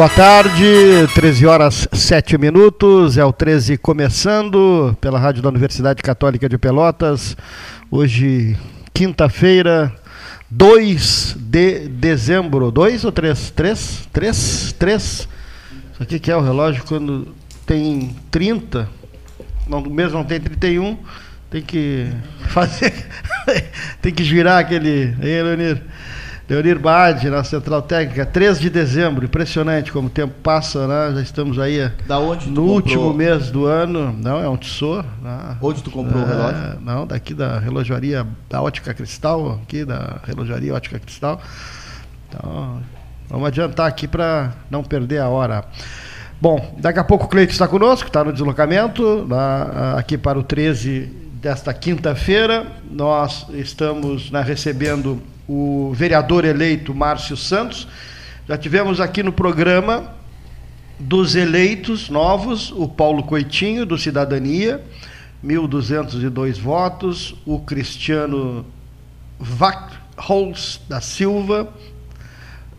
Boa tarde, 13 horas 7 minutos, é o 13 começando pela Rádio da Universidade Católica de Pelotas. Hoje, quinta-feira, 2 de dezembro. 2 ou 3? 3? 3? 3? Isso aqui que é o relógio quando tem 30, não, o mês não tem 31, tem que fazer, tem que girar aquele. Aí, Leonir? Leonir Bade, na Central Técnica, 3 de dezembro, impressionante como o tempo passa, né? Já estamos aí da onde no último mês do ano. Não, é um tesouro. Né? Onde tu comprou é, o relógio? Não, daqui da relojaria da Ótica Cristal, aqui da relojaria Ótica Cristal. Então, vamos adiantar aqui para não perder a hora. Bom, daqui a pouco o Cleito está conosco, está no deslocamento, lá, aqui para o 13 desta quinta-feira. Nós estamos né, recebendo o vereador eleito Márcio Santos. Já tivemos aqui no programa dos eleitos novos, o Paulo Coitinho, do Cidadania, 1.202 votos, o Cristiano Vachholz da Silva,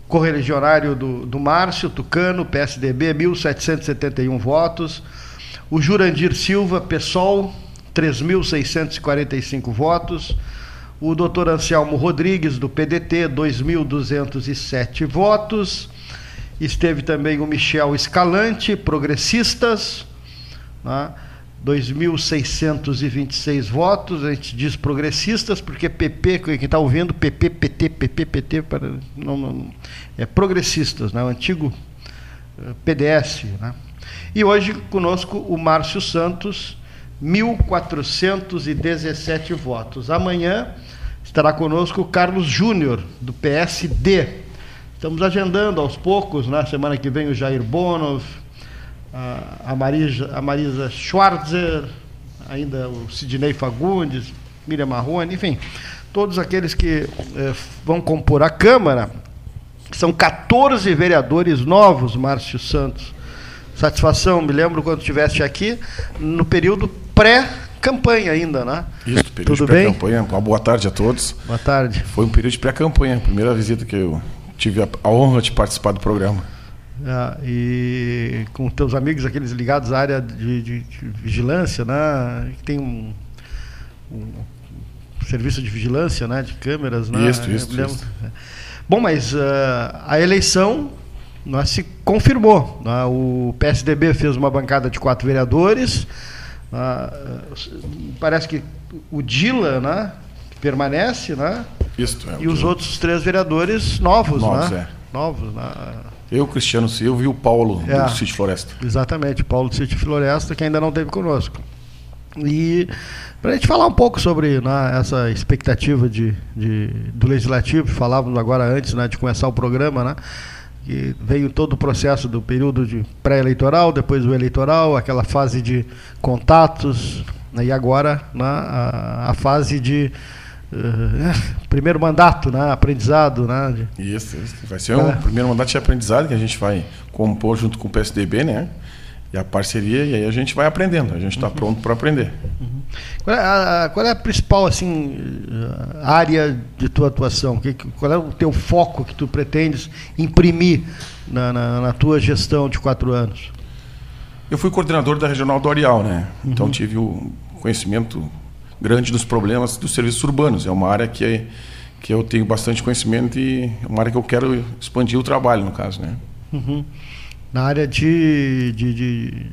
correligionário do, do Márcio, Tucano, PSDB, 1.771 votos, o Jurandir Silva, PSOL, 3.645 votos, o doutor Anselmo Rodrigues, do PDT, 2.207 votos. Esteve também o Michel Escalante, progressistas, né? 2.626 votos. A gente diz progressistas porque PP, quem está ouvindo, PP, PT, PP, PT, para, não, não, é progressistas, né? o antigo eh, PDS. Né? E hoje conosco o Márcio Santos, 1.417 votos. Amanhã Estará conosco o Carlos Júnior, do PSD. Estamos agendando aos poucos, na né? semana que vem o Jair Bonov, a Marisa, a Marisa Schwarzer, ainda o Sidney Fagundes, Miriam Marrone, enfim, todos aqueles que eh, vão compor a Câmara. São 14 vereadores novos, Márcio Santos. Satisfação, me lembro quando estiveste aqui, no período pré campanha ainda, né? Isso, período Tudo de pré-campanha. Uma boa tarde a todos. Boa tarde. Foi um período de pré-campanha, primeira visita que eu tive a, a honra de participar do programa. Ah, e com teus amigos, aqueles ligados à área de, de, de vigilância, né? Tem um, um, serviço de vigilância, né? De câmeras, né? Isso, isso, isso. Bom, mas uh, a eleição nós se confirmou. Né? O PSDB fez uma bancada de quatro vereadores. Ah, parece que o Dila, né, permanece, né? Isso, é, e os outros três vereadores novos, novos né? É. Novos, né? Eu, Cristiano Silva e o Paulo é, do Sítio Floresta. Exatamente, Paulo do Sítio Floresta, que ainda não esteve conosco. E para a gente falar um pouco sobre né, essa expectativa de, de, do Legislativo, falávamos agora antes né, de começar o programa, né? Que veio todo o processo do período de pré-eleitoral, depois o eleitoral, aquela fase de contatos, né, e agora né, a, a, fase de uh, primeiro mandato, né, aprendizado. Né, de... Isso, isso, vai ser um é. primeiro mandato de aprendizado que a gente vai compor junto com o PSDB, né? E a parceria, e aí a gente vai aprendendo, a gente está uhum. pronto para aprender. Uhum. Qual, é a, qual, é a, principal assim, área de tua atuação? Qual é o teu foco que tu pretendes imprimir na, na, na tua gestão de quatro anos? Eu fui coordenador da Regional do Areal, né? Uhum. Então tive o conhecimento grande dos problemas dos serviços urbanos. É uma área que, é, que eu tenho bastante conhecimento e é uma área que eu quero expandir o trabalho, no caso, né? Uhum na área de, de, de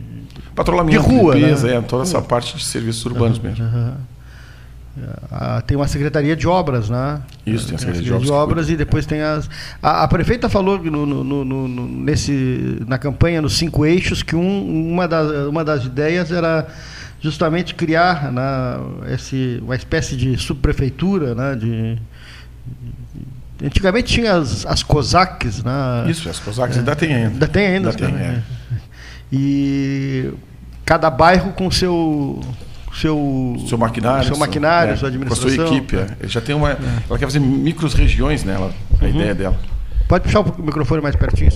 patrulhamento, de rua, limpeza, né? é, toda essa parte de serviços urbanos uhum, mesmo. Uhum. tem uma secretaria de obras, né? Isso, tem a secretaria, de obras, de obras e depois tem as. A, a prefeita falou no, no, no, nesse, na campanha nos cinco eixos que um, uma, das, uma das ideias era justamente criar né, esse, uma espécie de subprefeitura, né? De, Antigamente tinha as, as COSACs, né? Isso, as COSACs é, ainda tem ainda. Ainda tem ainda. Ainda tem, é. E cada bairro com seu seu seu maquinário, seu maquinário, é, sua administração. Com a sua equipe, é. já tem uma, é. ela quer fazer micros regiões, né? Ela, a uhum. ideia dela. Pode puxar o microfone mais pertinho.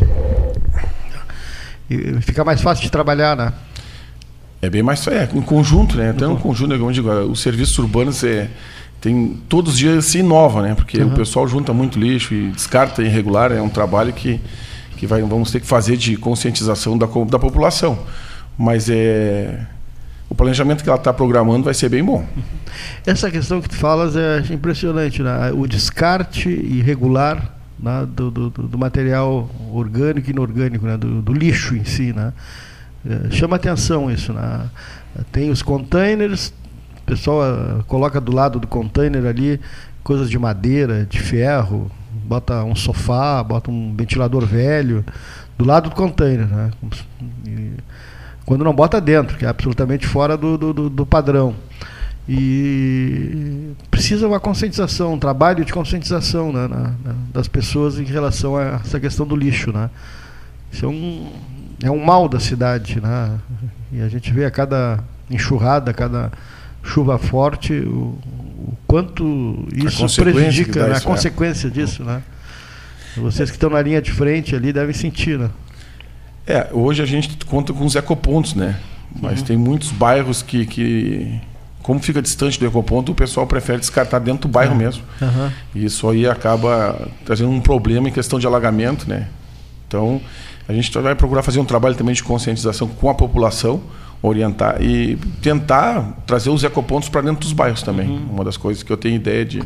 E fica mais fácil de trabalhar, né? É bem mais é, em conjunto, né? Então, um conjunto, como eu digo, os serviços urbanos é tem todos os dias se inova, né? Porque uhum. o pessoal junta muito lixo e descarta irregular, é um trabalho que, que vai, vamos ter que fazer de conscientização da, da população. Mas é o planejamento que ela está programando vai ser bem bom. Essa questão que tu falas é impressionante, né? O descarte irregular né? do, do, do, material orgânico e inorgânico, né? do, do lixo em si, né? É, chama atenção isso, né? Tem os containers, pessoal uh, coloca do lado do container ali coisas de madeira, de ferro, bota um sofá, bota um ventilador velho do lado do container, né? E, quando não bota dentro, que é absolutamente fora do, do, do padrão. E precisa uma conscientização, um trabalho de conscientização né, na, na, das pessoas em relação a essa questão do lixo. Né? Isso é um, é um mal da cidade. Né? E a gente vê a cada enxurrada, a cada chuva forte, o, o quanto isso prejudica, né? a consequência disso. Né? Vocês que estão na linha de frente ali devem sentir. Né? É, hoje a gente conta com os ecopontos, né? Mas uhum. tem muitos bairros que, que, como fica distante do ecoponto, o pessoal prefere descartar dentro do bairro uhum. mesmo. Uhum. E isso aí acaba trazendo um problema em questão de alagamento, né? Então, a gente vai procurar fazer um trabalho também de conscientização com a população, orientar e tentar trazer os ecopontos para dentro dos bairros também. Uhum. Uma das coisas que eu tenho ideia de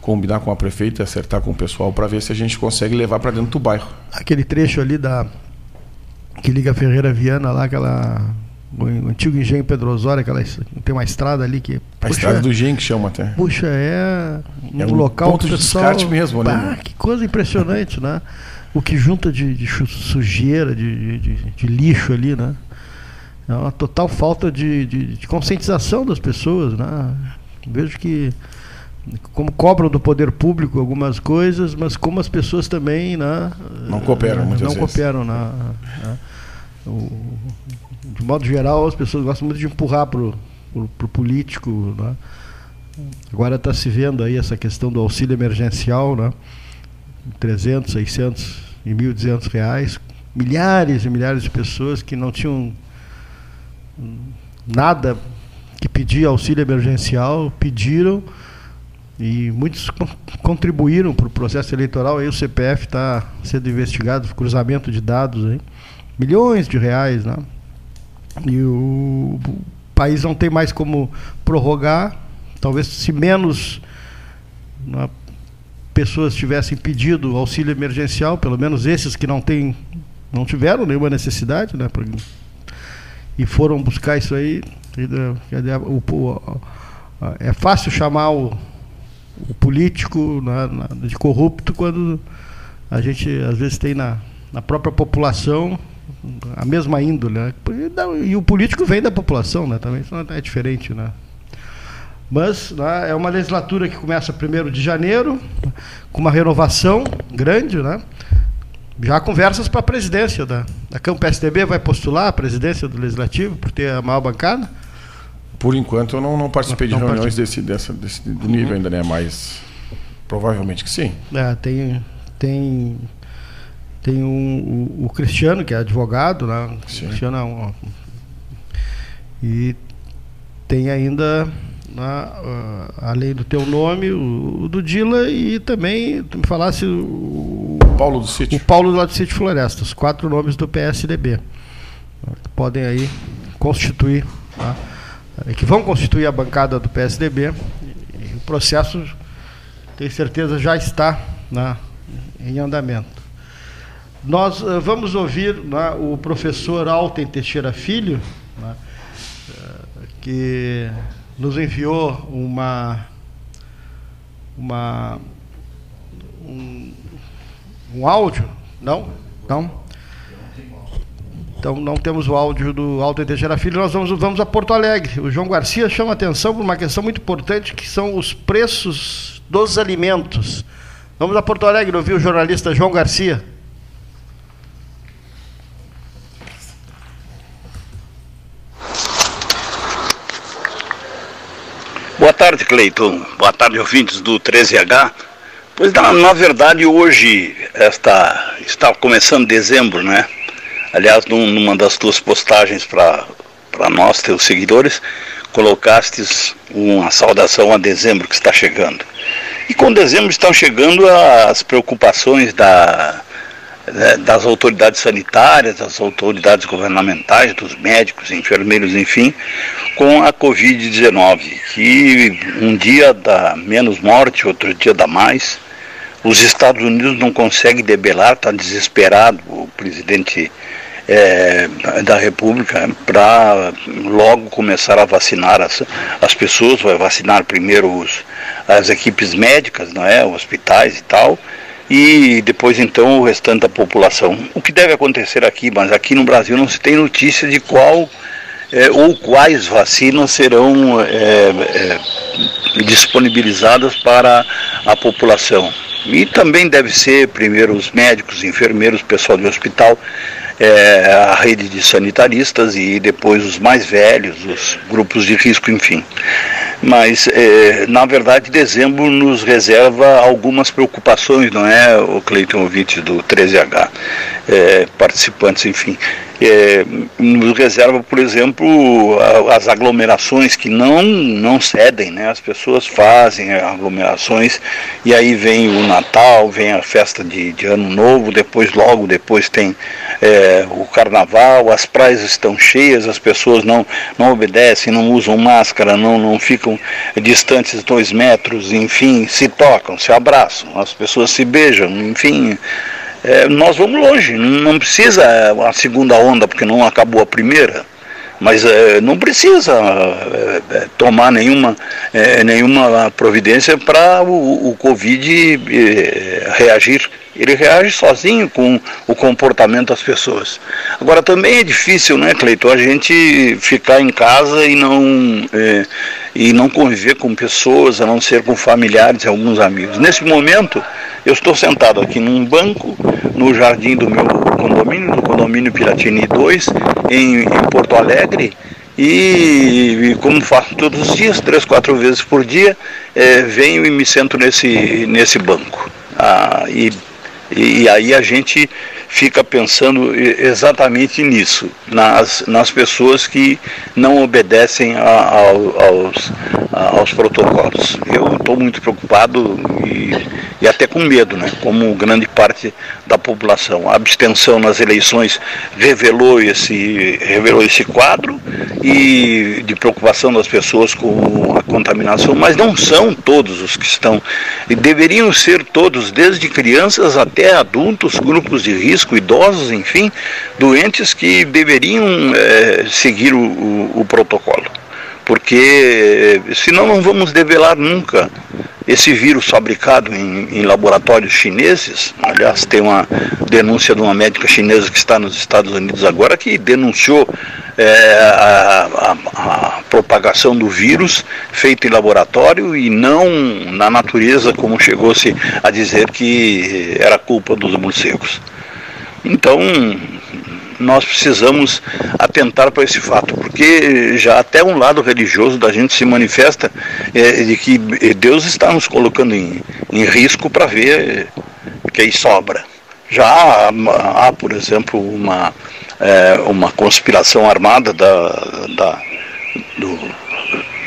combinar com a prefeita, acertar com o pessoal para ver se a gente consegue levar para dentro do bairro. Aquele trecho ali da que liga Ferreira Viana lá, aquela. O antigo engenho Pedro Osório, aquela, tem uma estrada ali que. A puxa, estrada do engenho que chama até. Puxa, é um, é um local ponto de pessoal, descarte mesmo, né? Ah, que coisa impressionante, né? O que junta de, de sujeira, de, de, de, lixo ali, né? É uma total falta de, de, de conscientização das pessoas, né? Vejo que como cobram do poder público algumas coisas, mas como as pessoas também né, não cooperam, não vezes. cooperam, né, né, o, de modo geral, as pessoas gostam muito de empurrar para o político. Né. Agora está se vendo aí essa questão do auxílio emergencial, né, 300, 600 e 1.200 reais, milhares e milhares de pessoas que não tinham nada que pedir auxílio emergencial, pediram e muitos contribuíram para o processo eleitoral. Aí o CPF está sendo investigado, cruzamento de dados, aí, milhões de reais. Né? E o, país não tem mais como prorrogar. Talvez se menos né, pessoas tivessem pedido auxílio emergencial, pelo menos esses que não têm, não tiveram nenhuma necessidade, né, e foram buscar isso aí. É fácil chamar o o político na, de corrupto quando a gente às vezes tem na, na própria população a mesma índole. Né? E o político vem da população, né? também isso é diferente. Né? Mas né, é uma legislatura que começa 1 de janeiro, com uma renovação grande, né? Já conversas para a presidência da, da Campo PSDB, vai postular a presidência do Legislativo por ter a maior bancada? Por enquanto eu não, não participei não, de reuniões desse, dessa, desse do nível uhum. ainda, né? Mas provavelmente que sim. É, tem tem tem um, o, o, Cristiano que é advogado, né? Sim. Cristiano é um, e tem ainda né, uh, além do teu nome, o, o, do Dila e também tu me falasse o, Paulo do Sítio. O Paulo do Sítio Floresta, os quatro nomes do PSDB. Podem aí constituir tá? Eh, que vão constituir a bancada do PSDB. E o processo, tenho certeza, já está né, em andamento. Nós uh, vamos ouvir né, o professor Alten Teixeira Filho, né, uh, que nos enviou uma, uma um, um áudio, não? Não? Então não temos o áudio do Alto Teixeira Filho, nós vamos, vamos a Porto Alegre. O João Garcia chama atenção para uma questão muito importante que são os preços dos alimentos. Vamos a Porto Alegre ouvir o jornalista João Garcia. Boa tarde, Cleiton. Boa tarde, ouvintes do 13H. Pois na, na verdade hoje esta, está começando dezembro, né? Aliás, num, numa das tuas postagens para nós, teus seguidores, colocastes uma saudação a dezembro que está chegando. E com dezembro estão chegando as preocupações da, das autoridades sanitárias, das autoridades governamentais, dos médicos, enfermeiros, enfim, com a Covid-19, que um dia dá menos morte, outro dia dá mais. Os Estados Unidos não conseguem debelar, está desesperado o presidente é, da República para logo começar a vacinar as, as pessoas, vai vacinar primeiro os, as equipes médicas, não é, hospitais e tal, e depois então o restante da população. O que deve acontecer aqui, mas aqui no Brasil não se tem notícia de qual é, ou quais vacinas serão é, é, disponibilizadas para a população. E também deve ser primeiro os médicos, enfermeiros, pessoal de hospital, é, a rede de sanitaristas e depois os mais velhos, os grupos de risco, enfim. Mas, é, na verdade, dezembro nos reserva algumas preocupações, não é, o Cleiton ouvinte do 13H, é, participantes, enfim é, nos reserva, por exemplo, as aglomerações que não, não cedem, né? as pessoas fazem aglomerações e aí vem o Natal, vem a festa de, de Ano Novo, depois logo depois tem é, o Carnaval, as praias estão cheias, as pessoas não, não obedecem, não usam máscara, não, não ficam distantes dois metros, enfim, se tocam, se abraçam, as pessoas se beijam, enfim é, nós vamos longe. Não precisa a segunda onda, porque não acabou a primeira. Mas é, não precisa é, tomar nenhuma, é, nenhuma providência para o, o Covid reagir. Ele reage sozinho com o comportamento das pessoas. Agora também é difícil, né, Cleiton, a gente ficar em casa e não, e não conviver com pessoas, a não ser com familiares e alguns amigos. Nesse momento, eu estou sentado aqui num banco, no jardim do meu condomínio, no condomínio Piratini 2, em, em Porto Alegre, e, e, como faço todos os dias, três, quatro vezes por dia, é, venho e me sento nesse, nesse banco. Ah, e, e aí a gente fica pensando exatamente nisso, nas, nas pessoas que não obedecem a, a, aos, a, aos protocolos. Eu estou muito preocupado e, e, até com medo, né, como grande parte da população. A abstenção nas eleições revelou esse, revelou esse quadro e de preocupação das pessoas com a contaminação, mas não são todos os que estão, e deveriam ser todos, desde crianças até adultos, grupos de risco risco, idosos, enfim, doentes que deveriam é, seguir o, o, o protocolo. Porque senão não vamos develar nunca esse vírus fabricado em, em, laboratórios chineses, aliás, tem uma denúncia de uma médica chinesa que está nos Estados Unidos agora que denunciou é, a, a, a, propagação do vírus feito em laboratório e não na natureza, como chegou-se a dizer que era culpa dos morcegos. Então, nós precisamos atentar para esse fato, porque já até um lado religioso da gente se manifesta é, de que Deus está nos colocando em, em risco para ver quem sobra. Já há, há por exemplo, uma, é, uma conspiração armada da, da, do,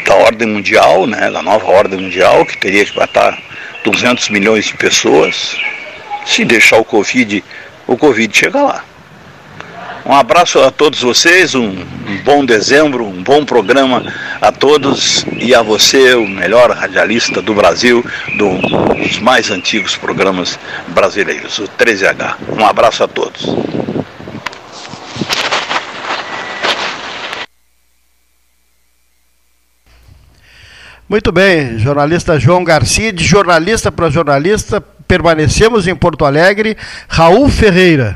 da ordem mundial, né, da nova ordem mundial, que teria que matar 200 milhões de pessoas. Se deixar o Covid o Covid chega lá. Um abraço a todos vocês, um, bom dezembro, um bom programa a todos e a você, o melhor radialista do Brasil, do, dos mais antigos programas brasileiros, o 13H. Um abraço a todos. Muito bem, jornalista João Garcia, de jornalista para jornalista, permanecemos em Porto Alegre. Raul Ferreira,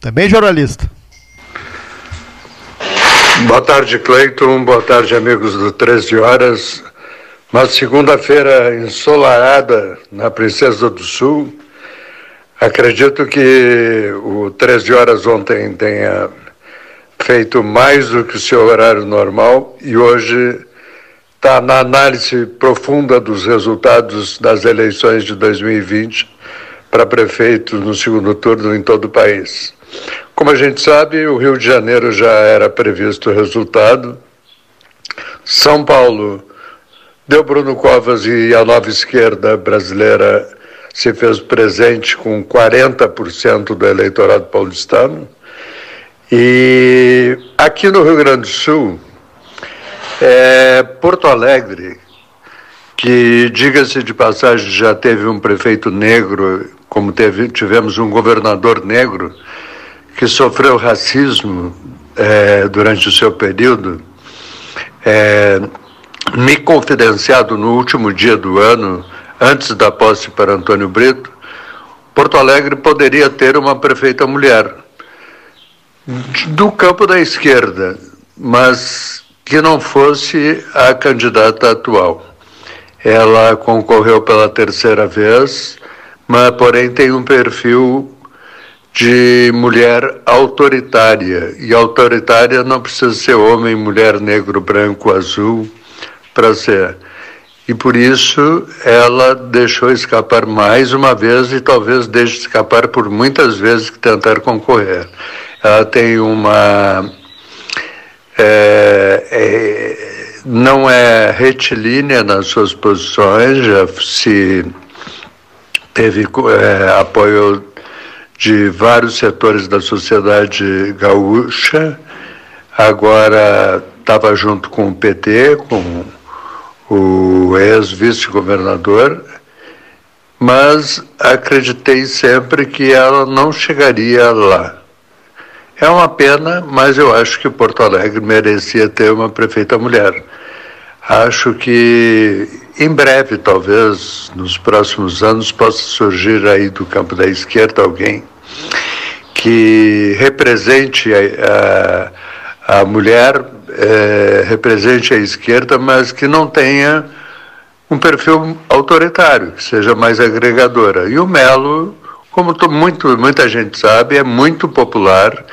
também jornalista. Boa tarde, Cleiton. Boa tarde, amigos do 13 Horas. Uma segunda-feira ensolarada na Princesa do Sul. Acredito que o 13 Horas ontem tenha feito mais do que o seu horário normal e hoje está na análise profunda dos resultados das eleições de 2020 para prefeito no segundo turno em todo o país. Como a gente sabe, o Rio de Janeiro já era previsto o resultado. São Paulo deu Bruno Covas e a nova esquerda brasileira se fez presente com 40% do eleitorado paulistano. E aqui no Rio Grande do Sul, é, Porto Alegre, que, diga-se de passagem, já teve um prefeito negro, como teve, tivemos um governador negro, que sofreu racismo é, durante o seu período, é, me confidenciado no último dia do ano, antes da posse para Antônio Brito, Porto Alegre poderia ter uma prefeita mulher. Do campo da esquerda, mas que não fosse a candidata atual. Ela concorreu pela terceira vez, mas porém tem um perfil de mulher autoritária. E autoritária não precisa ser homem, mulher, negro, branco, azul para ser. E por isso ela deixou escapar mais uma vez e talvez deixe escapar por muitas vezes que tentar concorrer. Ela tem uma. É, é, não é retilínea nas suas posições, já se teve é, apoio de vários setores da sociedade gaúcha, agora estava junto com o PT, com o ex-vice-governador, mas acreditei sempre que ela não chegaria lá. É uma pena, mas eu acho que Porto Alegre merecia ter uma prefeita mulher. Acho que em breve, talvez, nos próximos anos, possa surgir aí do campo da esquerda alguém que represente a, a, a mulher é, represente a esquerda, mas que não tenha um perfil autoritário, que seja mais agregadora. E o Melo, como muito, muita gente sabe, é muito popular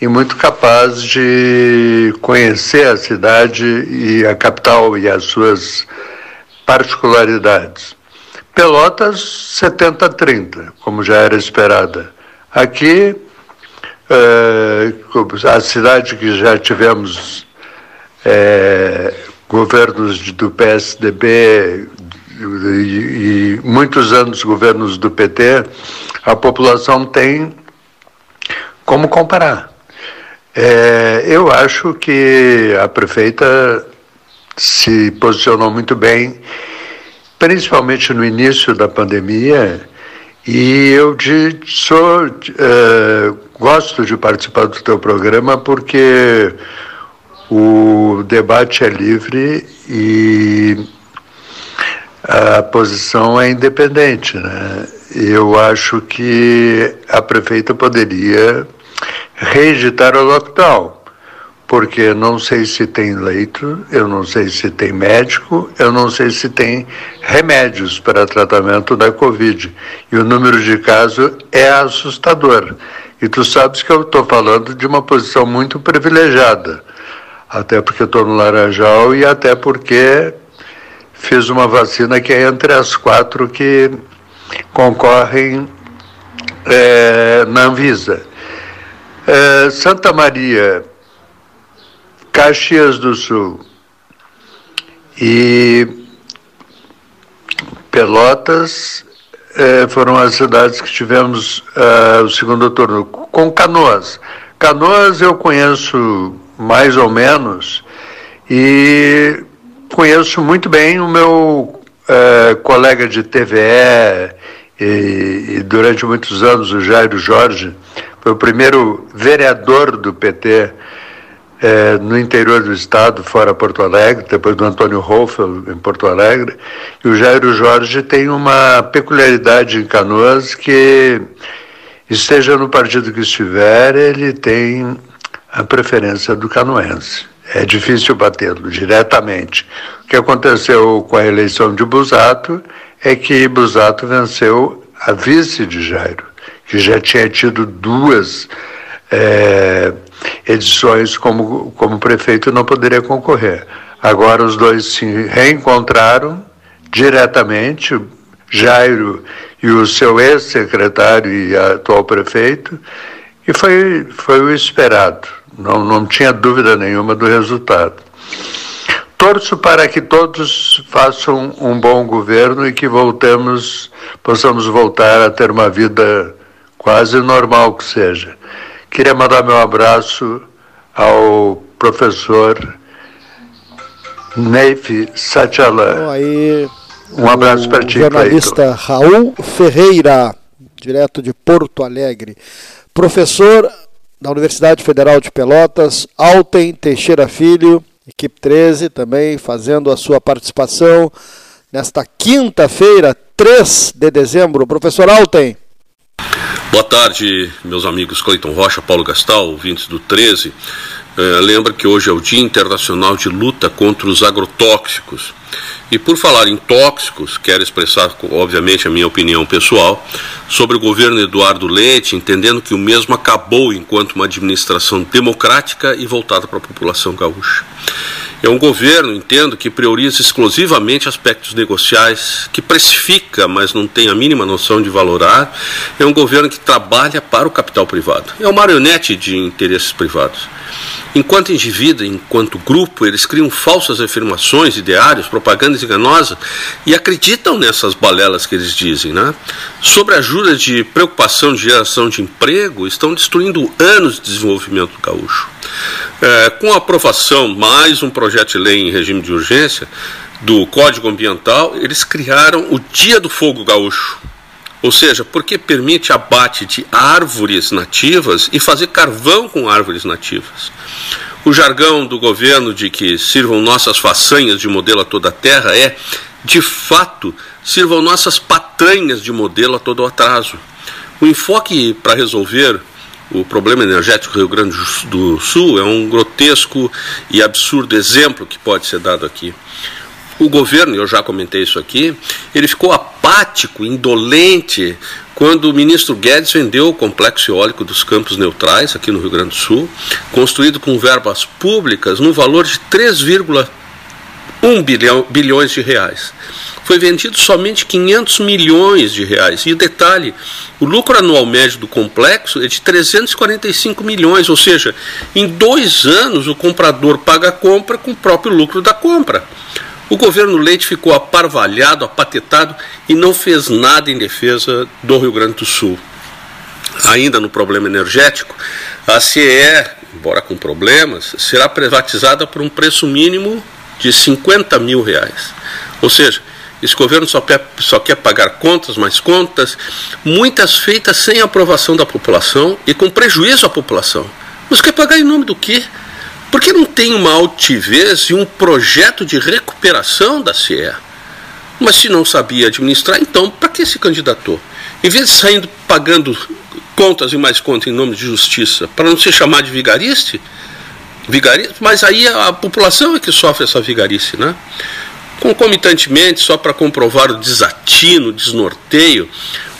e muito capaz de conhecer a cidade e a capital e as suas particularidades. Pelotas 70-30, como já era esperada. Aqui, é, a cidade que já tivemos é, governos do PSDB e, muitos anos governos do PT, a população tem como comparar. É, eu acho que a prefeita se posicionou muito bem, principalmente no início da pandemia, e eu de, sou, é, gosto de participar do teu programa porque o debate é livre e a posição é independente. Né? Eu acho que a prefeita poderia reeditar o lockdown, porque não sei se tem leito, eu não sei se tem médico, eu não sei se tem remédios para tratamento da Covid. E o número de casos é assustador. E tu sabes que eu estou falando de uma posição muito privilegiada até porque estou no Laranjal e até porque fiz uma vacina que é entre as quatro que concorrem é, na Anvisa. É, Santa Maria, Caxias do Sul e Pelotas é, foram as cidades que tivemos é, o segundo turno, com Canoas. Canoas eu conheço mais ou menos, e conheço muito bem o meu é, colega de TVE e, e, durante muitos anos o Jairo Jorge, foi o primeiro vereador do PT é, no interior do estado, fora Porto Alegre, depois do Antônio Hoffel em Porto Alegre, e o Jairo Jorge tem uma peculiaridade em Canoas que, esteja no partido que estiver, ele tem a preferência do canoense. É difícil batê-lo diretamente. O que aconteceu com a eleição de Busato é que Busato venceu a vice de Jairo, que já tinha tido duas é, edições como, como prefeito e não poderia concorrer. Agora os dois se reencontraram diretamente, Jairo e o seu ex-secretário e atual prefeito, e foi, foi o esperado. Não, não tinha dúvida nenhuma do resultado. torço para que todos façam um bom governo e que voltemos, possamos voltar a ter uma vida quase normal que seja. Queria mandar meu abraço ao professor Neif Satyalan. aí, um abraço para ti, jornalista Raul Ferreira, direto de Porto Alegre. Professor da Universidade Federal de Pelotas, Alten Teixeira Filho, equipe 13 também fazendo a sua participação nesta quinta-feira, 3 de dezembro. Professor Alten. Boa tarde, meus amigos Cleiton Rocha, Paulo Gastal, ouvintes do 13. É, lembra que hoje é o Dia Internacional de Luta contra os Agrotóxicos. E por falar em tóxicos, quero expressar, obviamente, a minha opinião pessoal sobre o governo Eduardo Leite, entendendo que o mesmo acabou enquanto uma administração democrática e voltada para a população gaúcha. É um governo, entendo, que prioriza exclusivamente aspectos negociais, que precifica, mas não tem a mínima noção de valorar. É um governo que trabalha para o capital privado. É uma marionete de interesses privados. Enquanto indivíduo, enquanto grupo, eles criam falsas afirmações, ideários, propagandas enganosas e acreditam nessas balelas que eles dizem. Né? Sobre ajuda de preocupação de geração de emprego, estão destruindo anos de desenvolvimento do gaúcho. É, com a aprovação, mais um projeto de lei em regime de urgência do Código Ambiental, eles criaram o Dia do Fogo Gaúcho. Ou seja, porque permite abate de árvores nativas e fazer carvão com árvores nativas. O jargão do governo de que sirvam nossas façanhas de modelo a toda a terra é, de fato, sirvam nossas patanhas de modelo a todo o atraso. O enfoque para resolver o problema energético do Rio Grande do Sul é um grotesco e absurdo exemplo que pode ser dado aqui. O governo, eu já comentei isso aqui, ele ficou apático, indolente, quando o ministro Guedes vendeu o complexo eólico dos Campos Neutrais, aqui no Rio Grande do Sul, construído com verbas públicas, no valor de 3,1 bilhão, bilhões de reais. Foi vendido somente 500 milhões de reais. E detalhe, o lucro anual médio do complexo é de 345 milhões, ou seja, em dois anos o comprador paga a compra com o próprio lucro da compra. O governo Leite ficou aparvalhado, apatetado e não fez nada em defesa do Rio Grande do Sul. Ainda no problema energético, a CE, embora com problemas, será privatizada por um preço mínimo de 50 mil reais. Ou seja, esse governo só quer, só quer pagar contas, mais contas, muitas feitas sem aprovação da população e com prejuízo à população. Mas quer pagar em nome do quê? Porque não tem uma altivez e um projeto de recuperação da CE. Mas se não sabia administrar, então para que se candidatou? Em vez de saindo pagando contas e mais contas em nome de justiça, para não se chamar de vigariste, vigarista, mas aí a população é que sofre essa vigarice, né? Concomitantemente, só para comprovar o desatino, o desnorteio,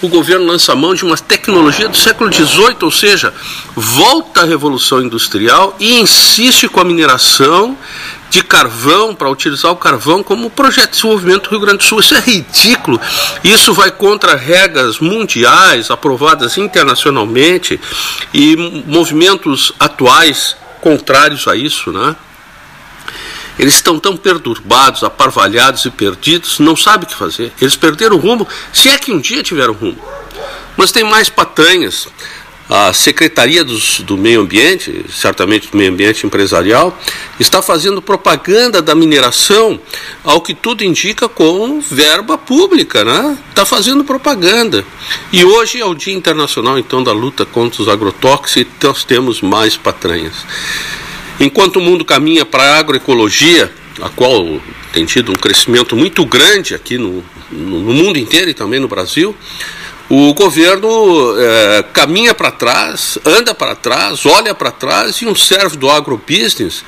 o governo lança mão de uma tecnologia do século XVIII, ou seja, volta à Revolução Industrial e insiste com a mineração de carvão, para utilizar o carvão como projeto de desenvolvimento do Rio Grande do Sul. Isso é ridículo. Isso vai contra regras mundiais aprovadas internacionalmente e movimentos atuais contrários a isso, né? Eles estão tão perturbados, aparvalhados e perdidos, não sabem o que fazer. Eles perderam o rumo, se é que um dia tiveram rumo. Mas tem mais patanhas. A Secretaria dos, do Meio Ambiente, certamente do Meio Ambiente Empresarial, está fazendo propaganda da mineração, ao que tudo indica, com verba pública, né? Está fazendo propaganda. E hoje é o Dia Internacional, então, da luta contra os agrotóxicos e nós temos mais patranhas. Enquanto o mundo caminha para a agroecologia, a qual tem tido um crescimento muito grande aqui no, no mundo inteiro e também no Brasil, o governo é, caminha para trás, anda para trás, olha para trás e um serve do agrobusiness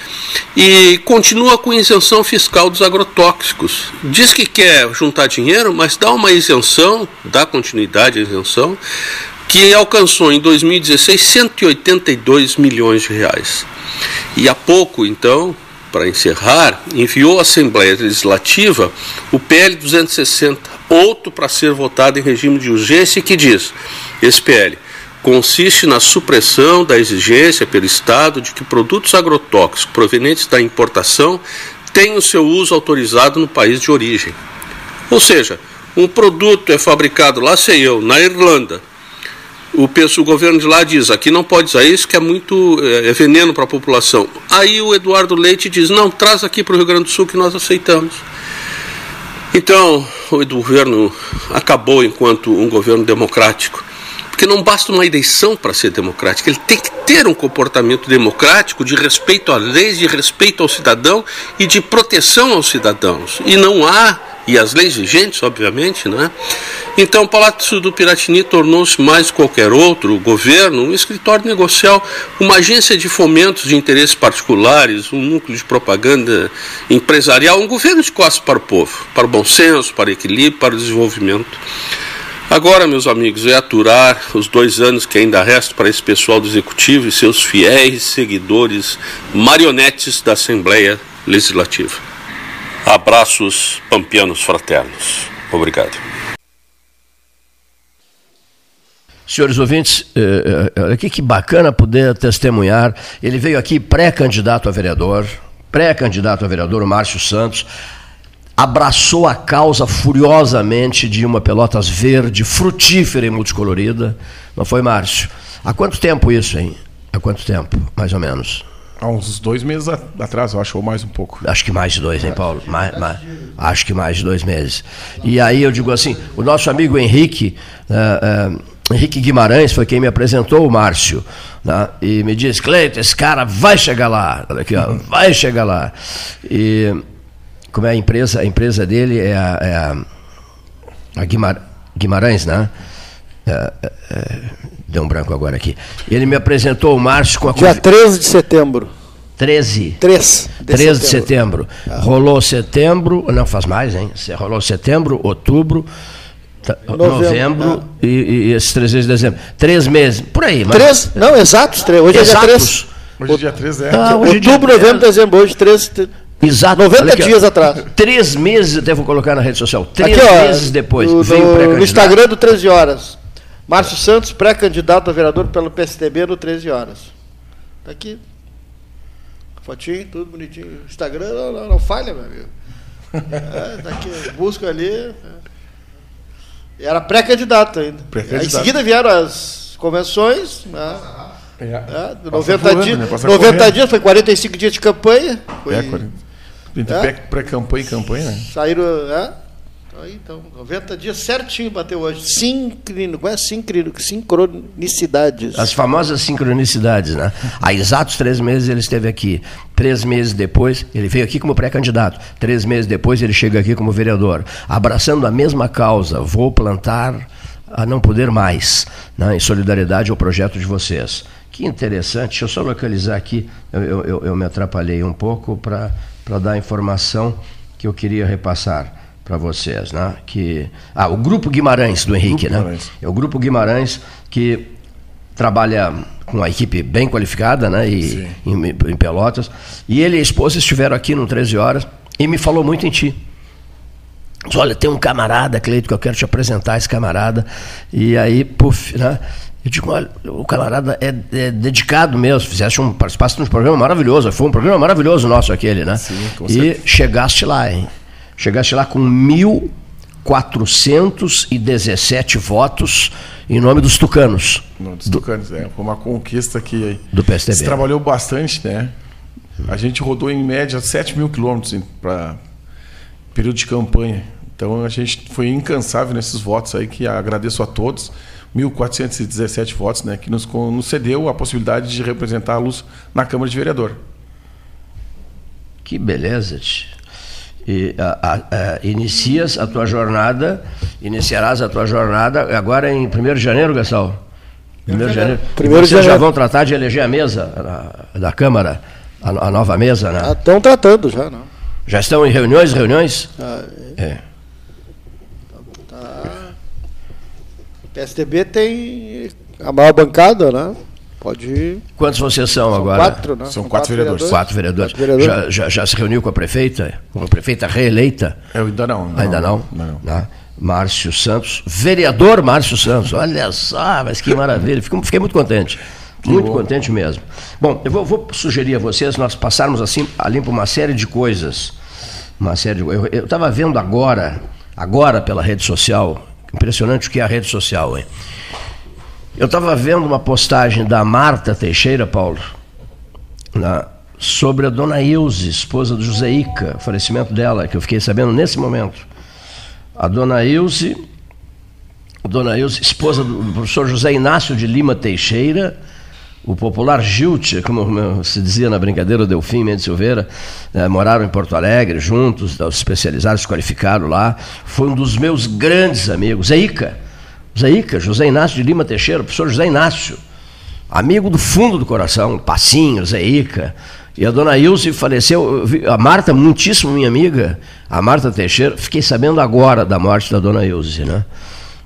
e continua com isenção fiscal dos agrotóxicos. Diz que quer juntar dinheiro, mas dá uma isenção, dá continuidade à isenção, que alcançou em 2016 182 milhões de reais. E há pouco, então, para encerrar, enviou à Assembleia Legislativa o PL 260, outro para ser votado em regime de urgência, que diz: esse PL consiste na supressão da exigência pelo Estado de que produtos agrotóxicos provenientes da importação o seu uso autorizado no país de origem. Ou seja, um produto é fabricado, lá sei eu, na Irlanda. O, o governo de lá diz, aqui não pode usar isso, que é muito é, é veneno para a população. Aí o Eduardo Leite diz, não, traz aqui para o Rio Grande do Sul que nós aceitamos. Então, o governo acabou enquanto um governo democrático. Porque não basta uma eleição para ser democrática, ele tem que ter um comportamento democrático de respeito às leis, de respeito ao cidadão e de proteção aos cidadãos. E não há e as leis vigentes, obviamente, né? Então, o Palácio do Piratini tornou-se mais qualquer outro governo um escritório negocial, uma agência de fomentos de interesses particulares, um núcleo de propaganda empresarial, um governo de costas para o povo, para o bom senso, para o equilíbrio, para o desenvolvimento. Agora, meus amigos, é aturar os dois anos que ainda restam para esse pessoal do Executivo e seus fiéis seguidores marionetes da Assembleia Legislativa. Abraços pampianos fraternos. Obrigado. Senhores ouvintes, eh, eh, olha aqui que bacana poder testemunhar. Ele veio aqui pré-candidato a vereador, pré-candidato a vereador, o Márcio Santos, abraçou a causa furiosamente de uma Pelotas verde, frutífera e multicolorida. Não foi, Márcio? Há quanto tempo isso, hein? Há quanto tempo, mais ou menos? Há uns dois meses atrás, eu acho, ou mais um pouco. Acho que mais de dois, hein, Paulo? Mais, mais, acho que mais de dois meses. E aí eu digo assim, o nosso amigo Henrique, uh, uh, Henrique Guimarães foi quem me apresentou o Márcio. Né? E me disse, Cleiton, esse cara vai chegar lá. Olha aqui, ó, vai chegar lá. E como é a empresa? A empresa dele é a, é a, a Guimar, Guimarães, né? É, é, Deu um branco agora aqui. Ele me apresentou o Márcio com a. Dia 13 de setembro. 13. 3 de 13 de setembro. Ah. Rolou setembro, não faz mais, hein? Rolou setembro, outubro, novembro, novembro ah. e, e, esses três meses de dezembro. Três meses, por aí. Mas... Três? Não, exatos. Três. Hoje exatos. é dia 3. Hoje é dia 3, é. Ah, hoje é outubro, novembro, dezembro. Hoje 3. Exato. 90 aqui, dias ó. atrás. Três meses, até vou colocar na rede social. Três aqui, ó, meses depois. No, veio no Instagram do 13 horas. Márcio Santos, pré-candidato a vereador pelo PSDB no 13 horas. Está aqui. Fotinho, tudo bonitinho. Instagram não, não, não falha, meu amigo. É, tá aqui, busca ali. É. Era pré-candidato ainda. Pré Aí, em seguida vieram as convenções. Né? É, é, 90, voando, dias, né? 90 dias, foi 45 dias de campanha. Foi, é, 40. É. Pré-campanha e campanha, né? Saíram. É, Aí, então, 90 dias certinho bateu hoje. Sincrino, qual é sincrino, sincronicidades? As famosas sincronicidades, né? Há exatos três meses ele esteve aqui. Três meses depois, ele veio aqui como pré-candidato. Três meses depois, ele chega aqui como vereador. Abraçando a mesma causa, vou plantar a não poder mais, né? em solidariedade ao projeto de vocês. Que interessante, deixa eu só localizar aqui, eu, eu, eu me atrapalhei um pouco para dar a informação que eu queria repassar para vocês, né? Que ah, o grupo Guimarães do Henrique, grupo né? Guimarães. É o grupo Guimarães que trabalha com uma equipe bem qualificada, né? E em, em, Pelotas. E ele e a esposa estiveram aqui no 13 horas e me falou muito em ti. Diz, Olha, tem um camarada, Cleito, que eu quero te apresentar esse camarada. E aí, puf, né? Eu digo, olha, o camarada é, é dedicado mesmo, fizeste um, participaste de um programa maravilhoso, foi um programa maravilhoso nosso aquele, né? Sim, com e certeza. chegaste lá, hein? Chegaste lá com 1.417 votos em nome dos tucanos. Não, dos do, tucanos, é. Foi uma conquista que do PSDB. se trabalhou bastante, né? A gente rodou em média 7 mil quilômetros para período de campanha. Então a gente foi incansável nesses votos aí, que agradeço a todos. 1.417 votos, né, que nos, nos cedeu a possibilidade de representar a luz na Câmara de Vereador. Que beleza, tch e, a, a, a, inicias a tua jornada, iniciarás a tua jornada agora em 1 de janeiro, Gastão? 1 de janeiro. Primeiro Vocês já vão tratar de eleger a mesa da Câmara, a, nova mesa, né? Ah, estão tratando já, não. Já estão em reuniões, reuniões? Ah, é. é. Tá. O PSDB tem a maior bancada, né? Pode ir. Quantos vocês são, são agora? Quatro, né? São, são quatro, quatro, vereadores. Quatro vereadores. Quatro vereadores. Já, já, já, se reuniu com a prefeita? Com a prefeita reeleita? Eu ainda não. não ainda não? Não. não. não. Márcio Santos, vereador Márcio Santos, olha só, mas que maravilha, Fico, fiquei muito contente, muito bom. contente mesmo. Bom, eu vou, vou, sugerir a vocês nós passarmos assim a limpo uma série de coisas uma série de... Eu estava vendo agora, agora pela rede social, impressionante o que é a rede social, hein? Eu estava vendo uma postagem da Marta Teixeira, Paulo, na, sobre a dona Ilse, esposa do José Ica, falecimento dela, que eu fiquei sabendo nesse momento. A dona Ilse, dona Ilse, esposa do professor José Inácio de Lima Teixeira, o popular Gilte, como se dizia na brincadeira, o Delfim Mendes Silveira, né, moraram em Porto Alegre juntos, se qualificaram lá. Foi um dos meus grandes amigos, Zé Ica. Zé Ica, José Inácio de Lima Teixeira, professor José Inácio, amigo do fundo do coração, Passinho, Zé Ica. E a dona Ilse faleceu, a Marta, muitíssimo minha amiga, a Marta Teixeira, fiquei sabendo agora da morte da dona Ilse, né?